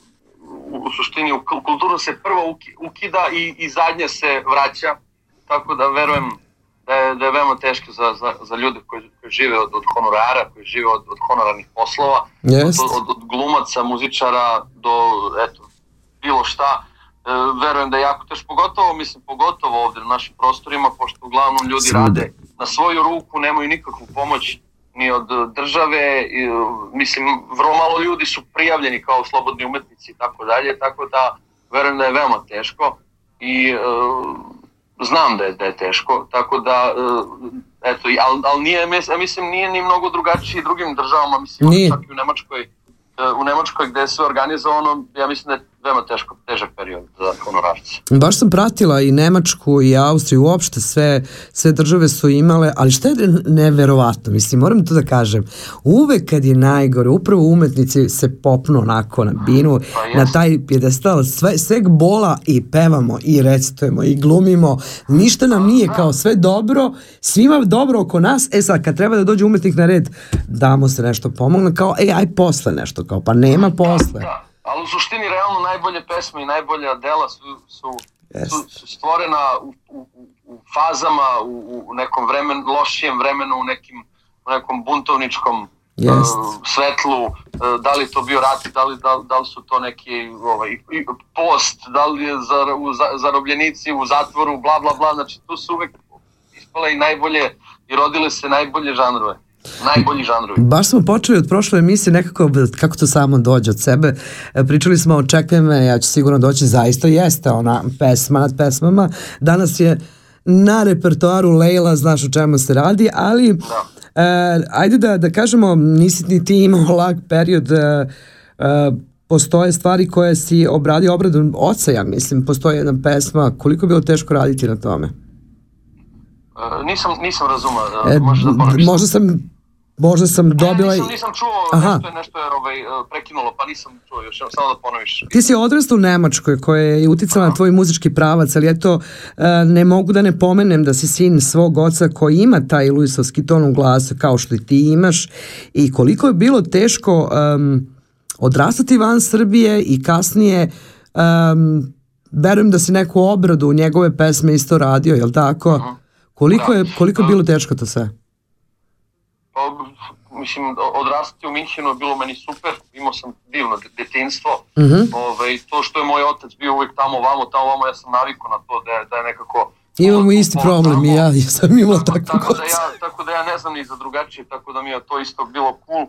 Speaker 9: u, suštini, kultura se prvo uki- ukida i, i zadnje se vraća, tako da verujem da je, da je veoma teško za, za, za ljude koji, koji žive od, od honorara, koji žive od, od honorarnih poslova,
Speaker 4: Jest.
Speaker 9: od, od, od glumaca, muzičara do, eto, bilo šta. E, verujem da je jako teško, pogotovo, mislim, pogotovo ovde na našim prostorima, pošto uglavnom ljudi
Speaker 4: Svuda.
Speaker 9: rade na svoju ruku, nemaju nikakvu pomoć ni od države, i, mislim, vrlo malo ljudi su prijavljeni kao slobodni umetnici i tako dalje, tako da verujem da je veoma teško i e, znam da je, da je teško, tako da, e, eto, ali al nije, mislim, nije ni mnogo drugačiji drugim državama, mislim,
Speaker 4: Nije.
Speaker 9: čak i u Nemačkoj, e, u Nemačkoj gde je sve organizovano, ja mislim da je veoma teško, težak period za honorarce.
Speaker 4: Baš sam pratila i Nemačku i Austriju, uopšte sve, sve države su imale, ali šta je neverovatno, mislim, moram to da kažem, uvek kad je najgore, upravo umetnici se popnu onako na binu,
Speaker 9: Pa
Speaker 4: na taj pjedestal, sve, sveg bola i pevamo i recitujemo i glumimo, ništa nam nije kao sve dobro, svima dobro oko nas, e sad kad treba da dođe umetnik na red, damo se nešto pomogne, kao ej aj posle nešto, kao pa nema posle.
Speaker 9: Da, ali u suštini realno najbolje pesme i najbolja dela su, su,
Speaker 4: Jest.
Speaker 9: su, su stvorena u, u, u- fazama, u, u nekom vremen, lošijem vremenu, u nekim u nekom buntovničkom
Speaker 4: Jest.
Speaker 9: uh, svetlu, uh, da li to bio rat, da li, da, da li su to neki ovaj, post, da li je zar, u, za, zarobljenici u zatvoru, bla bla bla, znači tu su uvek ispale i najbolje i rodile se najbolje žanrove. Najbolji žanrovi.
Speaker 4: Baš smo počeli od prošle emisije nekako, kako to samo dođe od sebe. E, Pričali smo o Čekaj me, ja ću sigurno doći, zaista jeste ona pesma nad pesmama. Danas je na repertoaru Lejla, znaš o čemu se radi, ali e, ajde da, da kažemo, nisi ni ti imao lag period, e, e, postoje stvari koje si obradio obradom oca, ja mislim, postoji jedna pesma, koliko je bilo teško raditi na tome?
Speaker 9: Uh, nisam, nisam razumao, uh,
Speaker 4: E,
Speaker 9: možeš da ponoviš.
Speaker 4: možda sam Možda sam dobila...
Speaker 9: Ne, nisam, nisam čuo,
Speaker 4: Aha.
Speaker 9: nešto je, nešto je ovaj, uh, prekinulo, pa nisam čuo još, samo da ponoviš.
Speaker 4: Ti si odrastao u Nemačkoj koja je uticala na tvoj muzički pravac, ali eto, e, ne mogu da ne pomenem da si sin svog oca koji ima taj luisovski ton u glasu kao što i ti imaš i koliko je bilo teško em, odrastati van Srbije i kasnije em, verujem da si neku obradu u njegove pesme isto radio, jel tako? Koliko je, koliko je bilo teško to sve?
Speaker 9: Mislim, o- odrastati u Minhenu je bilo meni super, imao sam divno de- detinstvo.
Speaker 4: Mhm.
Speaker 9: Ovaj, to što je moj otac bio uvijek tamo vamo, tamo vamo, ja sam navikao na to da je, da je nekako...
Speaker 4: Imamo isti problem i ja, ja sam imala takvu
Speaker 9: Tako da,
Speaker 4: kocu.
Speaker 9: ja, tako da ja ne znam ni za drugačije, tako da mi je to isto bilo cool. E,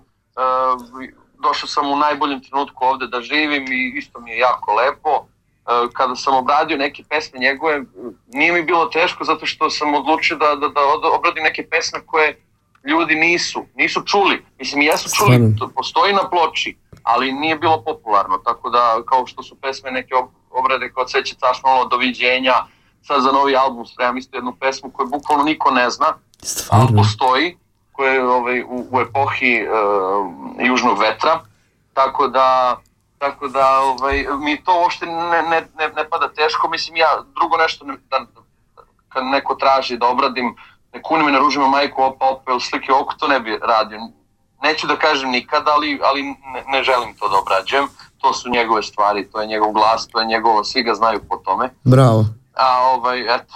Speaker 9: došao sam u najboljem trenutku ovde da živim i isto mi je jako lepo. E, kada sam obradio neke pesme njegove, nije mi bilo teško zato što sam odlučio da, da, da obradim neke pesme koje ljudi nisu, nisu čuli. Mislim, jesu čuli, to postoji na ploči, ali nije bilo popularno, tako da kao što su pesme neke ob- obrade kao Cveće tašmalo, Doviđenja, sad za novi album spremam isto jednu pesmu koju bukvalno niko ne zna, ali
Speaker 4: Stvarno.
Speaker 9: postoji, koja je ovaj, u, u epohi e, južnog vetra, tako da tako da ovaj, mi to uopšte ne, ne, ne, ne pada teško, mislim ja drugo nešto ne, da, kad neko traži da obradim ne kuni me na ružima majku opa opa slike oko, to ne bi radio. Neću da kažem nikada, ali, ali ne, ne želim to da obrađujem. To su njegove stvari, to je njegov glas, to je njegovo, svi ga znaju po tome.
Speaker 4: Bravo.
Speaker 9: A ovaj, eto,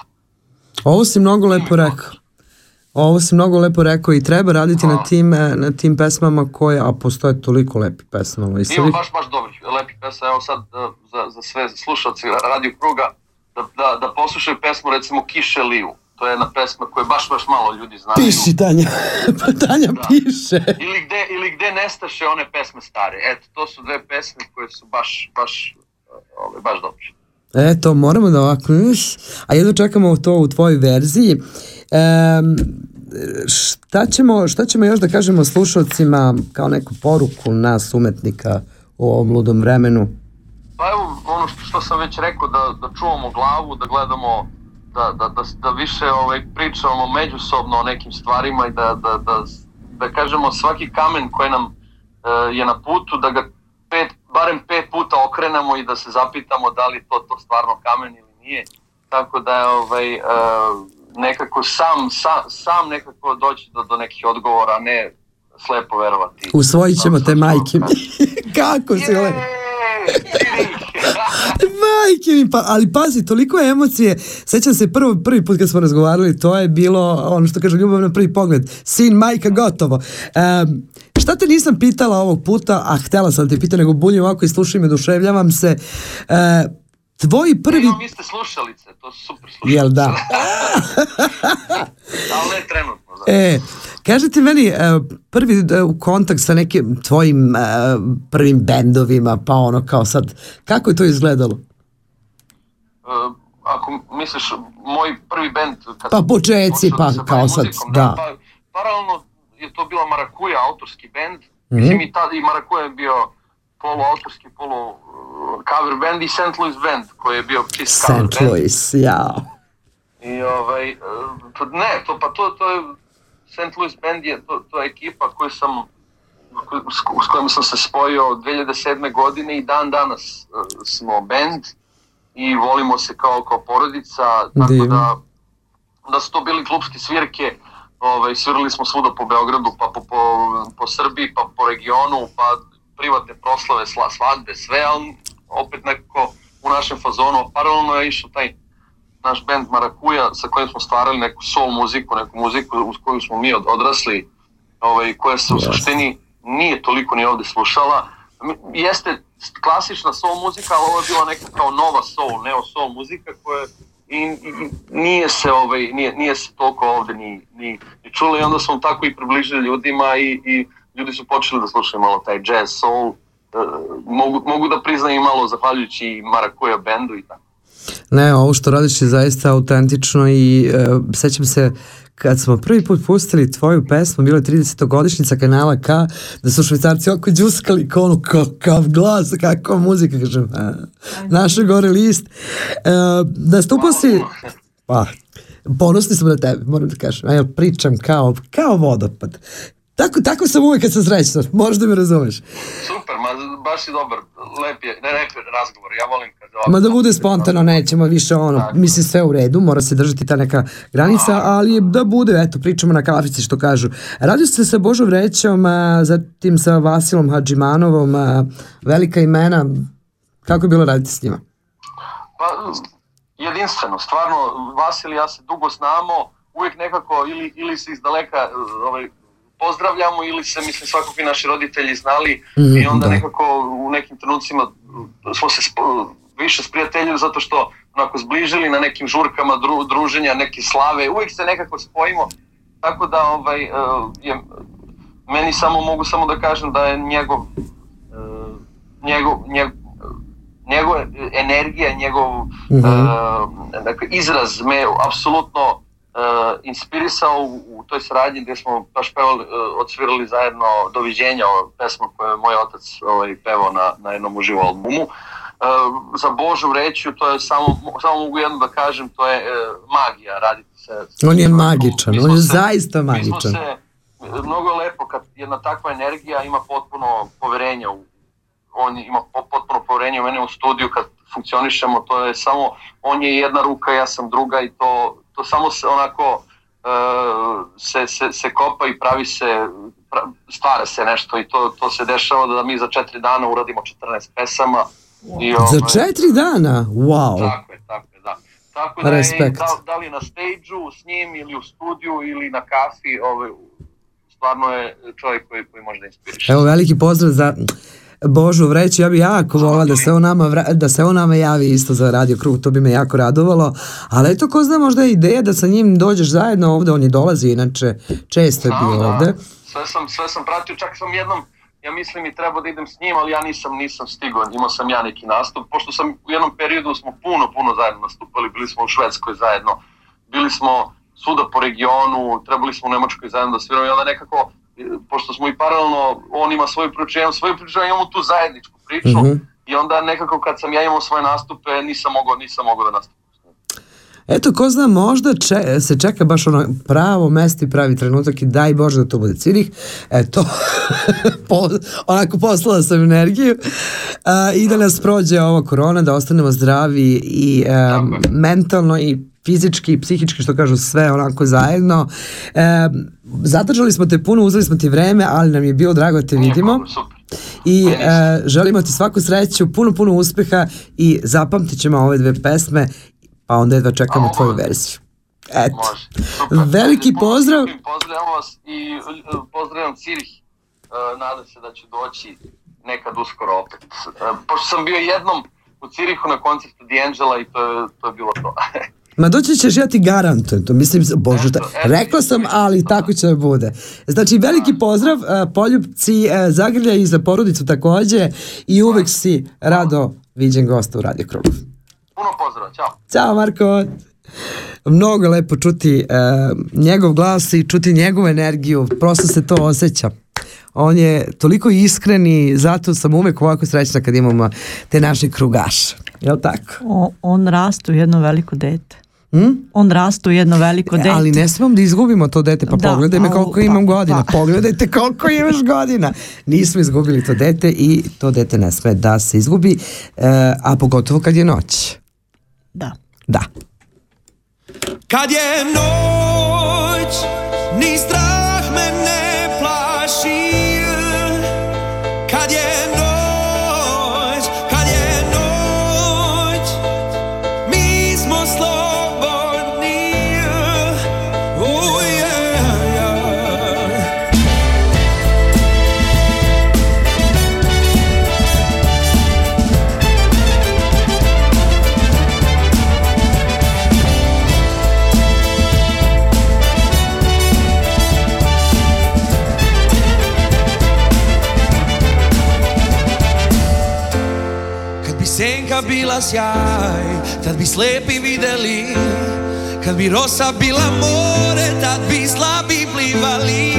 Speaker 4: Ovo si mnogo lepo rekao. Ovo si mnogo lepo rekao i treba raditi na tim, e, na tim pesmama koje, a postoje toliko lepi pesma. ovaj,
Speaker 9: Ima baš, baš dobrih, lepih pesma. Evo sad uh, za, za sve slušalce Radio Kruga da, da, da poslušaju pesmu recimo Kiše Liju. To je jedna pesma koju baš, baš malo ljudi znaju.
Speaker 4: Piši Tanja, pa Tanja piše.
Speaker 9: Ili gde, ili gde nestaše one pesme stare. Eto, to su dve pesme koje su baš, baš, ove, baš dobre.
Speaker 4: Eto, moramo da ovako, a jedno čekamo to u tvojoj verziji. Em, šta, ćemo, šta ćemo još da kažemo slušalcima kao neku poruku nas umetnika u ovom ludom vremenu?
Speaker 9: Pa evo, ono što, što sam već rekao, da, da čuvamo glavu, da gledamo, da, da, da, da više ovaj, pričamo međusobno o nekim stvarima i da, da, da, da kažemo svaki kamen koji nam e, je na putu, da ga pet, barem pet puta okrenemo i da se zapitamo da li to, to stvarno kamen ili nije. Tako da je ovaj, e, nekako sam, sam, sam nekako doći do, do nekih odgovora, ne slepo verovati.
Speaker 4: Usvojit ćemo te majke. Kako si lepo. Majke mi, pa, ali pazi, toliko emocije. Sećam se prvo, prvi put kad smo razgovarali, to je bilo ono što kaže ljubav na prvi pogled. Sin, majka, gotovo. Um, šta te nisam pitala ovog puta, a htela sam te pitati, nego bunjem ovako i slušaj me, oduševljavam se. Uh, tvoj prvi...
Speaker 9: Imam iste slušalice, to su super slušalice.
Speaker 4: Jel da?
Speaker 9: Ali ne trenutno. Da.
Speaker 4: E, kažete meni, e, prvi e, u kontakt sa nekim tvojim e, prvim bendovima, pa ono kao sad, kako je to izgledalo?
Speaker 9: Ako misliš moj prvi bend kad
Speaker 4: Pa počeci, pa
Speaker 9: da se
Speaker 4: kao sad,
Speaker 9: muzikom,
Speaker 4: da.
Speaker 9: Pa, paralelno je to bila Marakuja, autorski bend.
Speaker 4: Mhm.
Speaker 9: Mislim i tada i Marakuja je bio polu autorski, polu uh, cover band i St. Louis band koji je bio čist cover
Speaker 4: St.
Speaker 9: band.
Speaker 4: Louis, ja.
Speaker 9: I ovaj, uh, to, ne, to pa to, to je St. Louis band je to, to je ekipa koju sam s kojom sam se spojio 2007. godine i dan danas uh, smo band i volimo se kao, kao porodica, tako
Speaker 4: Divno.
Speaker 9: da, da su to bili klubske svirke, ovaj, svirali smo svuda po Beogradu, pa po, po, po Srbiji, pa po regionu, pa privatne proslave, sla, svadbe, sve, ali opet nekako u našem fazonu, paralelno je išao taj naš band Marakuja sa kojim smo stvarali neku soul muziku, neku muziku uz koju smo mi od, odrasli, ovaj, koja se u suštini nije toliko ni ovde slušala. Jeste klasična soul muzika, ali ovo je bila neka kao nova soul, neo soul muzika koja i, i nije se ovaj nije, nije se toliko ovde ni, ni, ni čula i onda smo tako i približili ljudima i, i ljudi su počeli da slušaju malo taj jazz soul E, mogu, mogu da priznaju malo zahvaljujući Marakuja bendu i tako.
Speaker 4: Ne, ovo što radiš je zaista autentično i e, sećam se kad smo prvi put pustili tvoju pesmu, bilo je 30. godišnjica kanala K, da su švajcarci oko džuskali kao ono, kakav glas, kakva muzika, kažem, a, naše gore list. E, nastupao si, pa, ponosni smo na tebe, moram da kažem, a ja pričam kao, kao vodopad. Tako, tako sam uvek kad sam srećna, možeš da me razumeš.
Speaker 9: Super, ma baš je dobar, lep je, ne, lep razgovor, ja volim kad ovako...
Speaker 4: Ma da bude spontano, nećemo više ono, mislim sve u redu, mora se držati ta neka granica, ali da bude, eto, pričamo na kafici što kažu. Radio ste sa Božom Vrećom, a, zatim sa Vasilom Hadžimanovom, a, velika imena, kako je bilo raditi s njima?
Speaker 9: Pa, jedinstveno, stvarno, Vasil i ja se dugo znamo, uvijek nekako ili, ili se iz daleka ovaj, pozdravljamo ili se, mislim, svakakvi naši roditelji znali
Speaker 4: Mhm,
Speaker 9: i onda
Speaker 4: da.
Speaker 9: nekako u nekim trenucima uh, smo se sp- više sprijateljili zato što onako zbližili na nekim žurkama dru, druženja, neke slave, uvijek se nekako spojimo, tako da ovaj, uh, je, meni samo mogu samo da kažem da je njegov uh, njegov, njegov njegova energija, njegov
Speaker 4: Mhm.
Speaker 9: uh, dakle, izraz me apsolutno uh, inspirisao u, u toj saradnji gdje smo baš pevali, uh, odsvirali zajedno Doviđenja, o pesmu koju je moj otac ovaj, pevao na, na jednom uživo albumu. Uh, za Božu reću, to je samo, samo mogu jedno da kažem, to je uh, magija raditi se.
Speaker 4: On je magičan, on je
Speaker 9: se-
Speaker 4: zaista
Speaker 9: Mi smo
Speaker 4: magičan.
Speaker 9: se, mnogo je lepo kad jedna takva energija ima potpuno poverenja u on ima po- potpuno poverenje u mene u studiju kad funkcionišemo, to je samo, on je jedna ruka, ja sam druga i to, to samo se onako uh, se, se, se kopa i pravi se, pra- stvara se nešto i to, to se dešava da mi za četiri dana uradimo 14 pesama. I,
Speaker 4: Za
Speaker 9: ovaj,
Speaker 4: četiri dana? Wow.
Speaker 9: Tako je, tako je, da. Tako da je,
Speaker 4: Respekt.
Speaker 9: da, da li na stage-u s njim ili u studiju ili na kafi, ovaj, stvarno je čovjek koji, koji može da inspiriše.
Speaker 4: Evo veliki pozdrav za Božu Vreću, ja bi jako volila da se on nama, da se on nama javi isto za Radio Krug, to bi me jako radovalo, ali eto ko zna možda je ideja da sa njim dođeš zajedno ovde, on je dolazi inače, često je
Speaker 9: Znam,
Speaker 4: bio
Speaker 9: da.
Speaker 4: ovde.
Speaker 9: Sve sam, sve sam pratio, čak sam jednom ja mislim i treba da idem s njim, ali ja nisam nisam stigao, imao sam ja neki nastup, pošto sam u jednom periodu smo puno, puno zajedno nastupali, bili smo u Švedskoj zajedno, bili smo svuda po regionu, trebali smo u Nemačkoj zajedno da sviramo i onda nekako, pošto smo i paralelno, on ima svoju priču, ja imam svoju priču, ja imamo tu zajedničku priču
Speaker 4: Mhm.
Speaker 9: i onda nekako kad sam ja imao svoje nastupe, nisam mogao, nisam mogao da nastupam.
Speaker 4: Eto, ko zna, možda če, se čeka baš ono pravo mesto i pravi trenutak i daj Bože da to bude Cirih. Eto, po, onako poslala sam energiju A, i da nas prođe ova korona, da ostanemo zdravi i em, mentalno i fizički i psihički, što kažu, sve onako zajedno. Em, zadržali smo te puno, uzeli smo ti vreme, ali nam je bilo drago da te vidimo. I e, želimo ti svaku sreću, puno, puno uspeha i zapamtit ćemo ove dve pesme, pa onda jedva čekamo tvoju verziju. Eto. Veliki pozdrav.
Speaker 9: Pozdravljamo vas i e, pozdravljam Cirih. E, Nadam se da će doći nekad uskoro opet. E, Pošto sam bio jednom u Cirihu na koncertu D'Angela i to je, to je bilo to.
Speaker 4: Ma doći ćeš, ja ti garantujem to. Mislim, bože, šta, rekla sam, ali tako će da bude. Znači, veliki pozdrav, e, poljubci, e, zagrlja i za porodicu takođe i uvek si rado viđen gost u Radio Krugu.
Speaker 9: Puno pozdrava, čao.
Speaker 4: Ćao Marko! Mnogo lepo čuti e, njegov glas i čuti njegovu energiju, prosto se to osjeća. On je toliko iskren i zato sam uvek ovako srećna kad imamo te naše krugaše. Jel tako?
Speaker 5: O, on raste u jedno veliko dete.
Speaker 4: Hm?
Speaker 5: On raste u jedno veliko
Speaker 4: E,
Speaker 5: dete.
Speaker 4: ali ne smem da izgubimo to dete, pa
Speaker 5: Da,
Speaker 4: pogledaj me koliko
Speaker 5: pa,
Speaker 4: imam godina,
Speaker 5: pa.
Speaker 4: pogledajte koliko imaš godina. Nismo izgubili to dete i to dete ne sme da se izgubi, e, a pogotovo kad je noć.
Speaker 5: Da.
Speaker 4: Da.
Speaker 6: Kad je noć, bila sjaj, tad bi slepi videli Kad bi rosa bila more, tad bi slabi plivali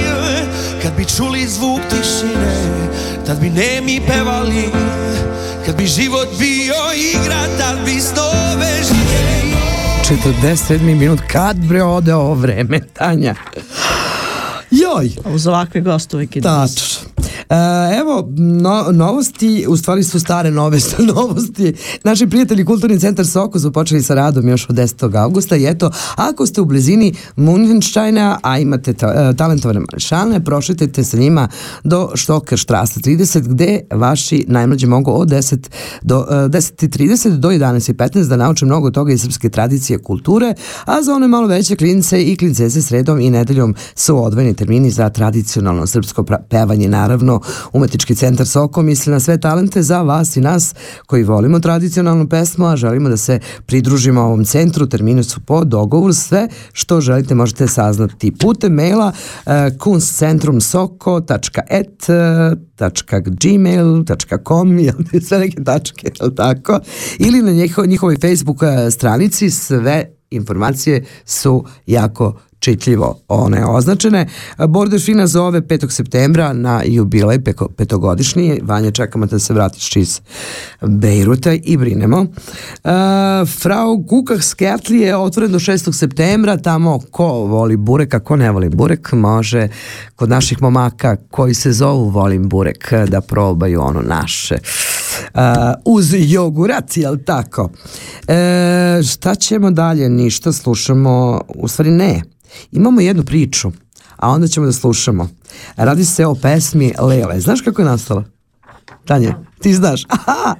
Speaker 6: Kad bi čuli zvuk tišine, tad bi nemi pevali Kad bi život bio igra, tad bi snove živjeli
Speaker 4: 47. minut, kad bre ode ovo vreme, Tanja? Joj!
Speaker 5: Uz ovakve goste uvijek ide.
Speaker 4: Tačno. E, evo, no, novosti, u stvari su stare nove novosti. Naši prijatelji Kulturni centar Soko su počeli sa radom još od 10. augusta i eto, ako ste u blizini Munvenštajna, a imate ta, e, talentovane mališane, prošetajte sa njima do Štoker štrasa 30, gde vaši najmlađi mogu od 10 do e, 10.30 do 11.15 da nauče mnogo toga iz srpske tradicije kulture, a za one malo veće klince i klinceze sredom i nedeljom su odvojeni termini za tradicionalno srpsko pevanje, naravno umetnički centar Soko misli na sve talente za vas i nas koji volimo tradicionalnu pesmu, a želimo da se pridružimo ovom centru. Termini su po dogovoru. Sve što želite možete saznati putem maila uh, kunstcentrumsoko.et gmail.com sve neke tačke, jel tako? Ili na njiho, njihovoj Facebook eh, stranici sve informacije su jako čitljivo one označene. Border Fina zove 5. septembra na jubilej petogodišnji. Vanja, čekamo da se vratiš iz Bejruta i brinemo. Uh, Frau Kukah Skertli je otvoren do 6. septembra. Tamo ko voli burek, a ko ne voli burek, može kod naših momaka koji se zovu Volim burek da probaju ono naše. Uh, uz jogurat, jel tako? E, šta ćemo dalje? Ništa, slušamo, u stvari ne. Imamo jednu priču, a onda ćemo da slušamo. Radi se o pesmi Lele. Znaš kako je nastala? Tanja, ti znaš. Aha!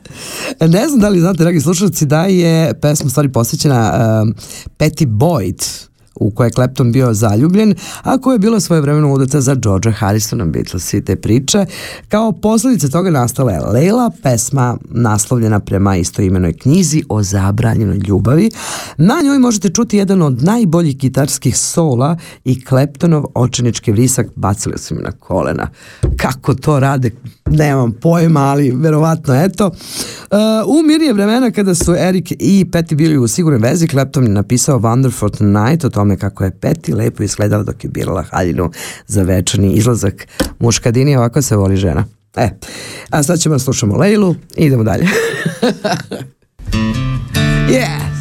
Speaker 4: Ne znam da li znate, dragi slušalci, da je pesma stvari posvećena um, Patty Boyd, u koje je Clapton bio zaljubljen, a koja je bila svojevremeno udata za George Harrisona Beatles i te priče. Kao posljedica toga nastala je Leila, pesma naslovljena prema istoimenoj knjizi o zabranjenoj ljubavi. Na njoj možete čuti jedan od najboljih gitarskih sola i Claptonov očenički vrisak bacili su mi na kolena. Kako to rade, nemam pojma, ali verovatno eto. Uh, u mirije vremena kada su Erik i Peti bili u sigurnoj vezi, Clapton je napisao Wonderful Tonight o tome kako je Peti lepo izgledala dok je birala haljinu za večerni izlazak. Muškadini ovako se voli žena. E, a sad ćemo da slušamo Lejlu i idemo dalje. yeah!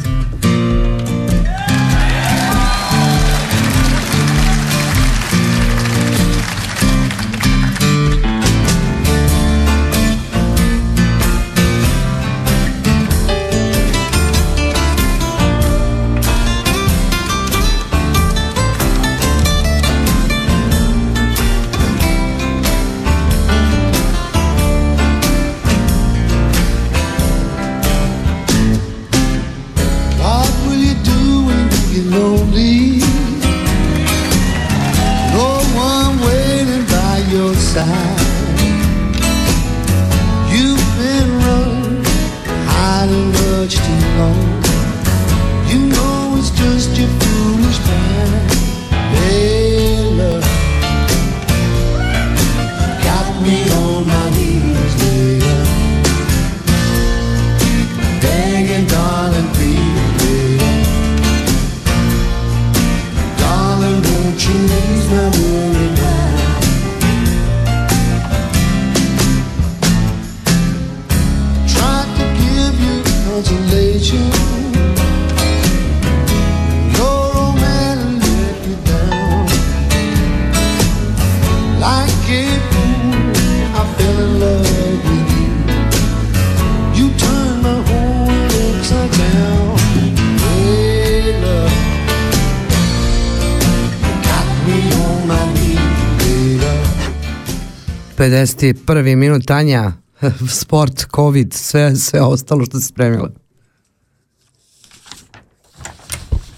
Speaker 4: 21. minut, Tanja, sport, covid, sve, sve ostalo što se spremila.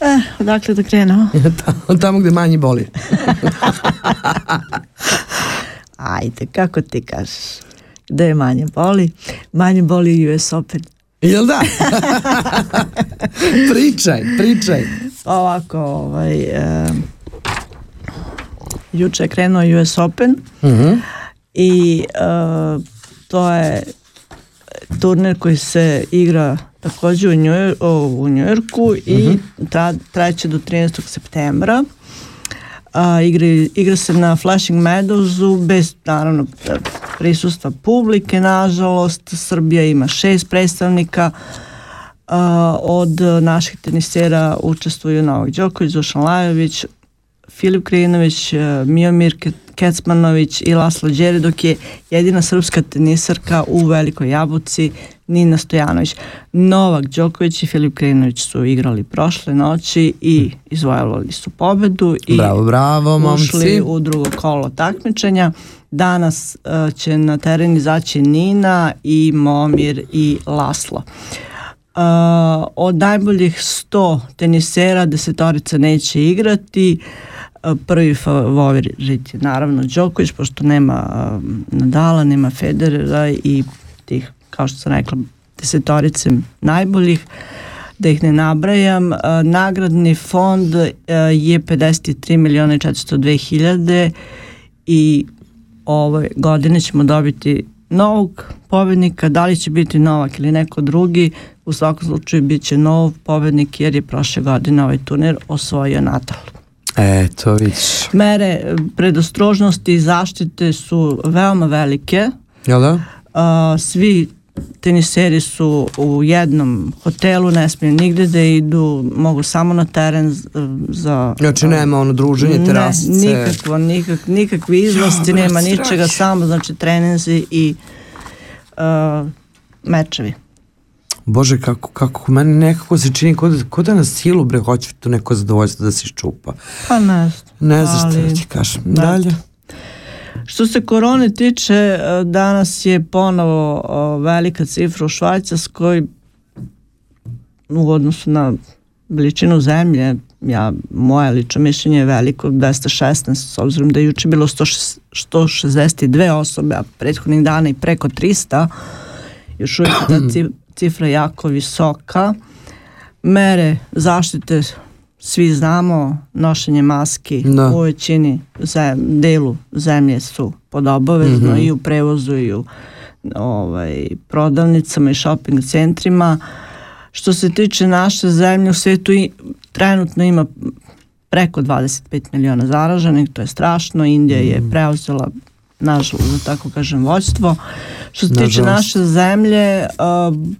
Speaker 5: Eh, odakle da krenemo?
Speaker 4: Tamo gde manje boli.
Speaker 5: Ajde, kako ti kažeš? Gde je manje boli? Manje boli US Open.
Speaker 4: Jel da? pričaj, pričaj.
Speaker 5: Ovako, ovaj, eh, juče je krenuo US Open.
Speaker 4: Mhm.
Speaker 5: Uh -huh i e, to je turnir koji se igra takođe u, Njujor- u Njujorku i tra, trajeće do 13. septembra. A, igra, igra se na Flashing Meadowsu bez naravno prisustva publike nažalost Srbija ima šest predstavnika a, od naših tenisera učestvuju Novak Đoković, Dušan Lajović Filip Krinović, e, Miomir Ke- Kecmanović i Laslo Đeri, dok je jedina srpska tenisarka u Velikoj Jabuci Nina Stojanović. Novak Đoković i Filip Krinović su igrali prošle noći i izvojavali su pobedu i
Speaker 4: Bravo, bravo, momci.
Speaker 5: ušli u drugo kolo takmičenja. Danas e, će na teren izaći Nina i Momir i Laslo. Uh, od najboljih 100 tenisera desetorica neće igrati Uh, prvi favorit je naravno Đoković pošto nema Nadala, nema Federera i tih kao što sam rekla desetorice najboljih da ih ne nabrajam nagradni fond je 53 miliona i 402 hiljade i ove godine ćemo dobiti novog pobednika, da li će biti Novak ili neko drugi, u svakom slučaju bit će nov pobednik jer je prošle godine ovaj turnir osvojio Natal.
Speaker 4: Eto, vidiš.
Speaker 5: Mere predostrožnosti i zaštite su veoma velike.
Speaker 4: Jel da?
Speaker 5: A, svi teniseri su u jednom hotelu, ne smiju nigde da idu, mogu samo na teren za...
Speaker 4: Znači nema ono druženje, terasice.
Speaker 5: Ne, nikakvo, nikak, nikakvi izlasti,
Speaker 4: Ja,
Speaker 5: nema
Speaker 4: brat,
Speaker 5: ničega, samo znači treninzi i uh, mečevi.
Speaker 4: Bože, kako, kako, meni nekako se čini kod, da, ko da na silu bre hoće to neko zadovoljstvo da se iščupa.
Speaker 5: Pa ne znam.
Speaker 4: Ne znam šta
Speaker 5: ali-
Speaker 4: da ti kažem.
Speaker 5: da.
Speaker 4: Dalje.
Speaker 5: Što se korone tiče, e, danas je ponovo velika cifra u Švajcarskoj u odnosu na veličinu zemlje, ja, moje lično mišljenje je veliko, 216, s obzirom da je juče bilo 106 162 osobe, a prethodnih dana i preko 300, još uvijek je ta cifra jako visoka. Mere zaštite svi znamo, nošenje maski
Speaker 4: Da.
Speaker 5: u većini zem, delu zemlje su pod obavezno
Speaker 4: Mhm.
Speaker 5: i u prevozu i u ovaj, prodavnicama i shopping centrima. Što se tiče naše zemlje u svijetu i trenutno ima preko 25 miliona zaraženih, to je strašno. Indija je preuzela nažalost, da tako kažem, vođstvo. Što se tiče naše zemlje,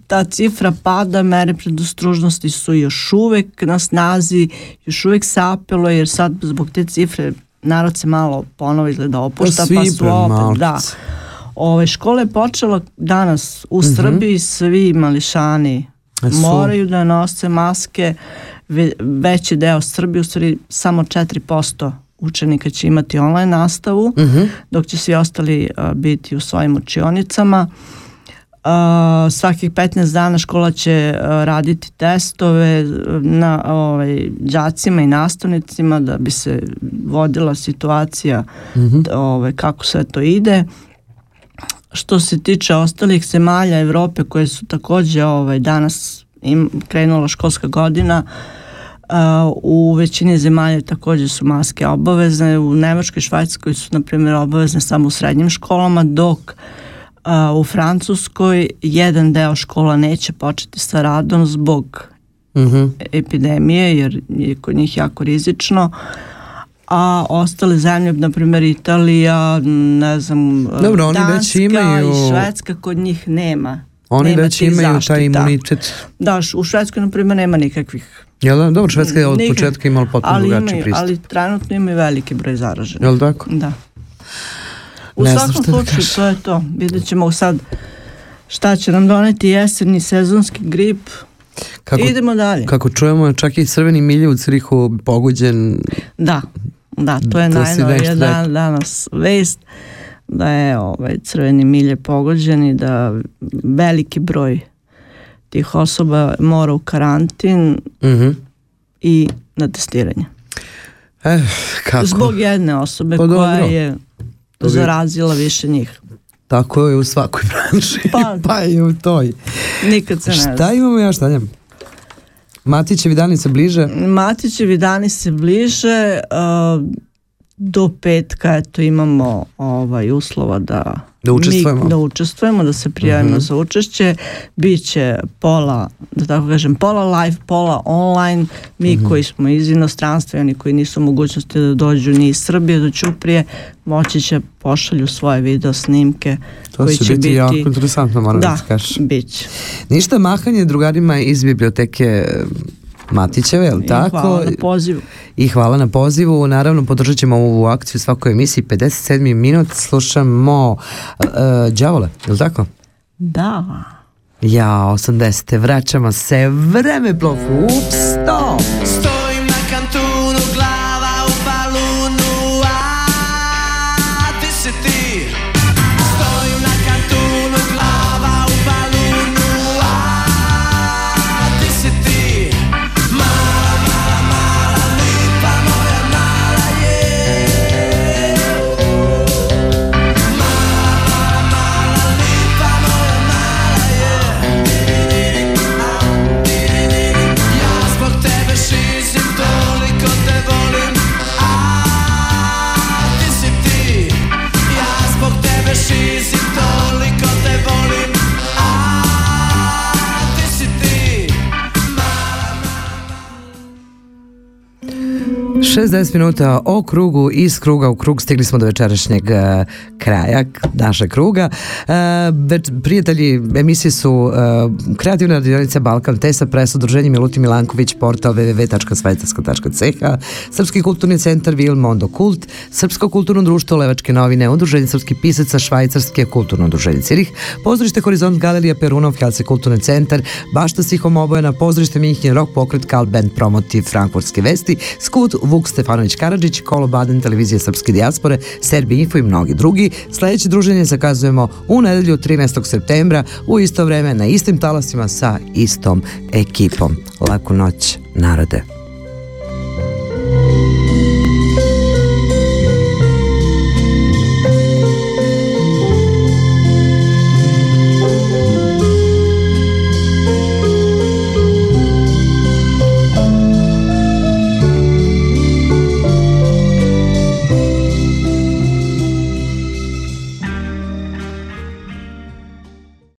Speaker 5: ta cifra pada, mere predostrožnosti su još uvek na snazi, još uvek se apeluje, jer sad zbog te cifre narod se malo ponovo izgleda opušta,
Speaker 4: svi
Speaker 5: pa su opet, da. Ove, škola je počela danas u Srbiji, svi mališani
Speaker 4: E, su.
Speaker 5: moraju da nose maske, Ve- veći deo Srbije, u stvari samo 4% učenika će imati online nastavu, dok će svi ostali a, biti u svojim učionicama. A, svakih 15 dana škola će a, raditi testove na ovaj, đacima i nastavnicima da bi se vodila situacija da, ovaj, kako sve to ide. Što se tiče ostalih zemalja Evrope koje su takođe ovaj, danas im krenula školska godina, a, u većini zemalja takođe su maske obavezne, u Nemačkoj i Švajcarskoj su na primjer obavezne samo u srednjim školama, dok u Francuskoj jedan deo škola neće početi sa radom zbog
Speaker 4: Mhm.
Speaker 5: epidemije jer je kod njih jako rizično a ostale zemlje, na primjer Italija, ne znam,
Speaker 4: Dobro, oni već
Speaker 5: Danska
Speaker 4: imaju-
Speaker 5: i Švedska, kod njih nema.
Speaker 4: Oni
Speaker 5: nema
Speaker 4: već imaju
Speaker 5: zaštita.
Speaker 4: taj imunitet.
Speaker 5: Da, u Švedskoj, na primjer, nema nikakvih.
Speaker 4: Jel da? Dobro, Švedska je od
Speaker 5: nikak-
Speaker 4: početka imala potpuno
Speaker 5: ali
Speaker 4: drugačiji pristup.
Speaker 5: Ali trenutno imaju veliki broj zaraženih.
Speaker 4: Jel tako?
Speaker 5: Da. U
Speaker 4: Ne
Speaker 5: svakom
Speaker 4: da
Speaker 5: slučaju,
Speaker 4: kažem.
Speaker 5: to je to. Vidjet ćemo sad šta će nam doneti jesenji sezonski grip.
Speaker 4: Kako,
Speaker 5: Idemo dalje.
Speaker 4: kako čujemo, čak i crveni milje u Cirihu pogođen.
Speaker 5: Da, da, to je
Speaker 4: si
Speaker 5: najnovija dan, danas vest da je ovaj crveni milje pogođen i da veliki broj tih osoba mora u karantin
Speaker 4: Mhm.
Speaker 5: i na testiranje.
Speaker 4: Eh, kako?
Speaker 5: Zbog jedne osobe
Speaker 4: Pa
Speaker 5: koja
Speaker 4: dobro.
Speaker 5: je
Speaker 4: bi-
Speaker 5: zarazila više njih.
Speaker 4: Tako je u svakoj branši.
Speaker 5: Pa-
Speaker 4: pa i u toj.
Speaker 5: Nikad se ne zna.
Speaker 4: Šta imamo još, Tanja? Matićevi dani se bliže.
Speaker 5: Matićevi dani se bliže, uh, do petka eto imamo ovaj uslova da
Speaker 4: Da učestvujemo.
Speaker 5: mi, da učestvujemo, da se prijavimo
Speaker 4: Mhm.
Speaker 5: za učešće. Biće pola, da tako kažem, pola live, pola online. Mi
Speaker 4: Mhm.
Speaker 5: koji smo iz inostranstva i oni koji nisu mogućnosti da dođu ni iz Srbije do Ćuprije, moći će pošalju svoje video snimke
Speaker 4: To
Speaker 5: koji
Speaker 4: će biti jako interesantno, moram da,
Speaker 5: da,
Speaker 4: ti kažem.
Speaker 5: bit će.
Speaker 4: Ništa mahanje drugarima iz biblioteke Matićeve, je li
Speaker 5: I
Speaker 4: tako?
Speaker 5: Hvala na pozivu.
Speaker 4: I hvala na pozivu. Naravno, podržat ćemo ovu akciju u svakoj emisiji. 57. minut slušamo uh, Đavole, je li tako?
Speaker 5: Da.
Speaker 4: Ja, 80. vraćamo se vreme plofu. Ups, stop!
Speaker 10: Stojim
Speaker 4: 60 minuta o krugu, iz kruga u krug stigli smo do večerašnjeg e, kraja našeg kruga. E, već, prijatelji emisije su e, kreativna radionica Balkan, Tesa Pres, udruženje Milutin Milanković, portal www.svajcarska.ch, Srpski kulturni centar Vil Mondo Kult, Srpsko kulturno društvo Levačke novine, udruženje srpskih pisaca Švajcarske, kulturno udruženje Cirih, pozorište Horizont Galerija Perunov, Helce kulturni centar, Bašta Sihom obojena, pozorište Minhin Rock pokret, Kal Band Promotiv, Frankfurtske vesti, Skut, Vuk Stefanović Karadžić, Kolo Baden, Televizija Srpske dijaspore, Serbi Info i mnogi drugi. Sljedeće druženje zakazujemo u nedelju 13. septembra u isto vreme na istim talasima sa istom ekipom. Laku noć, narode.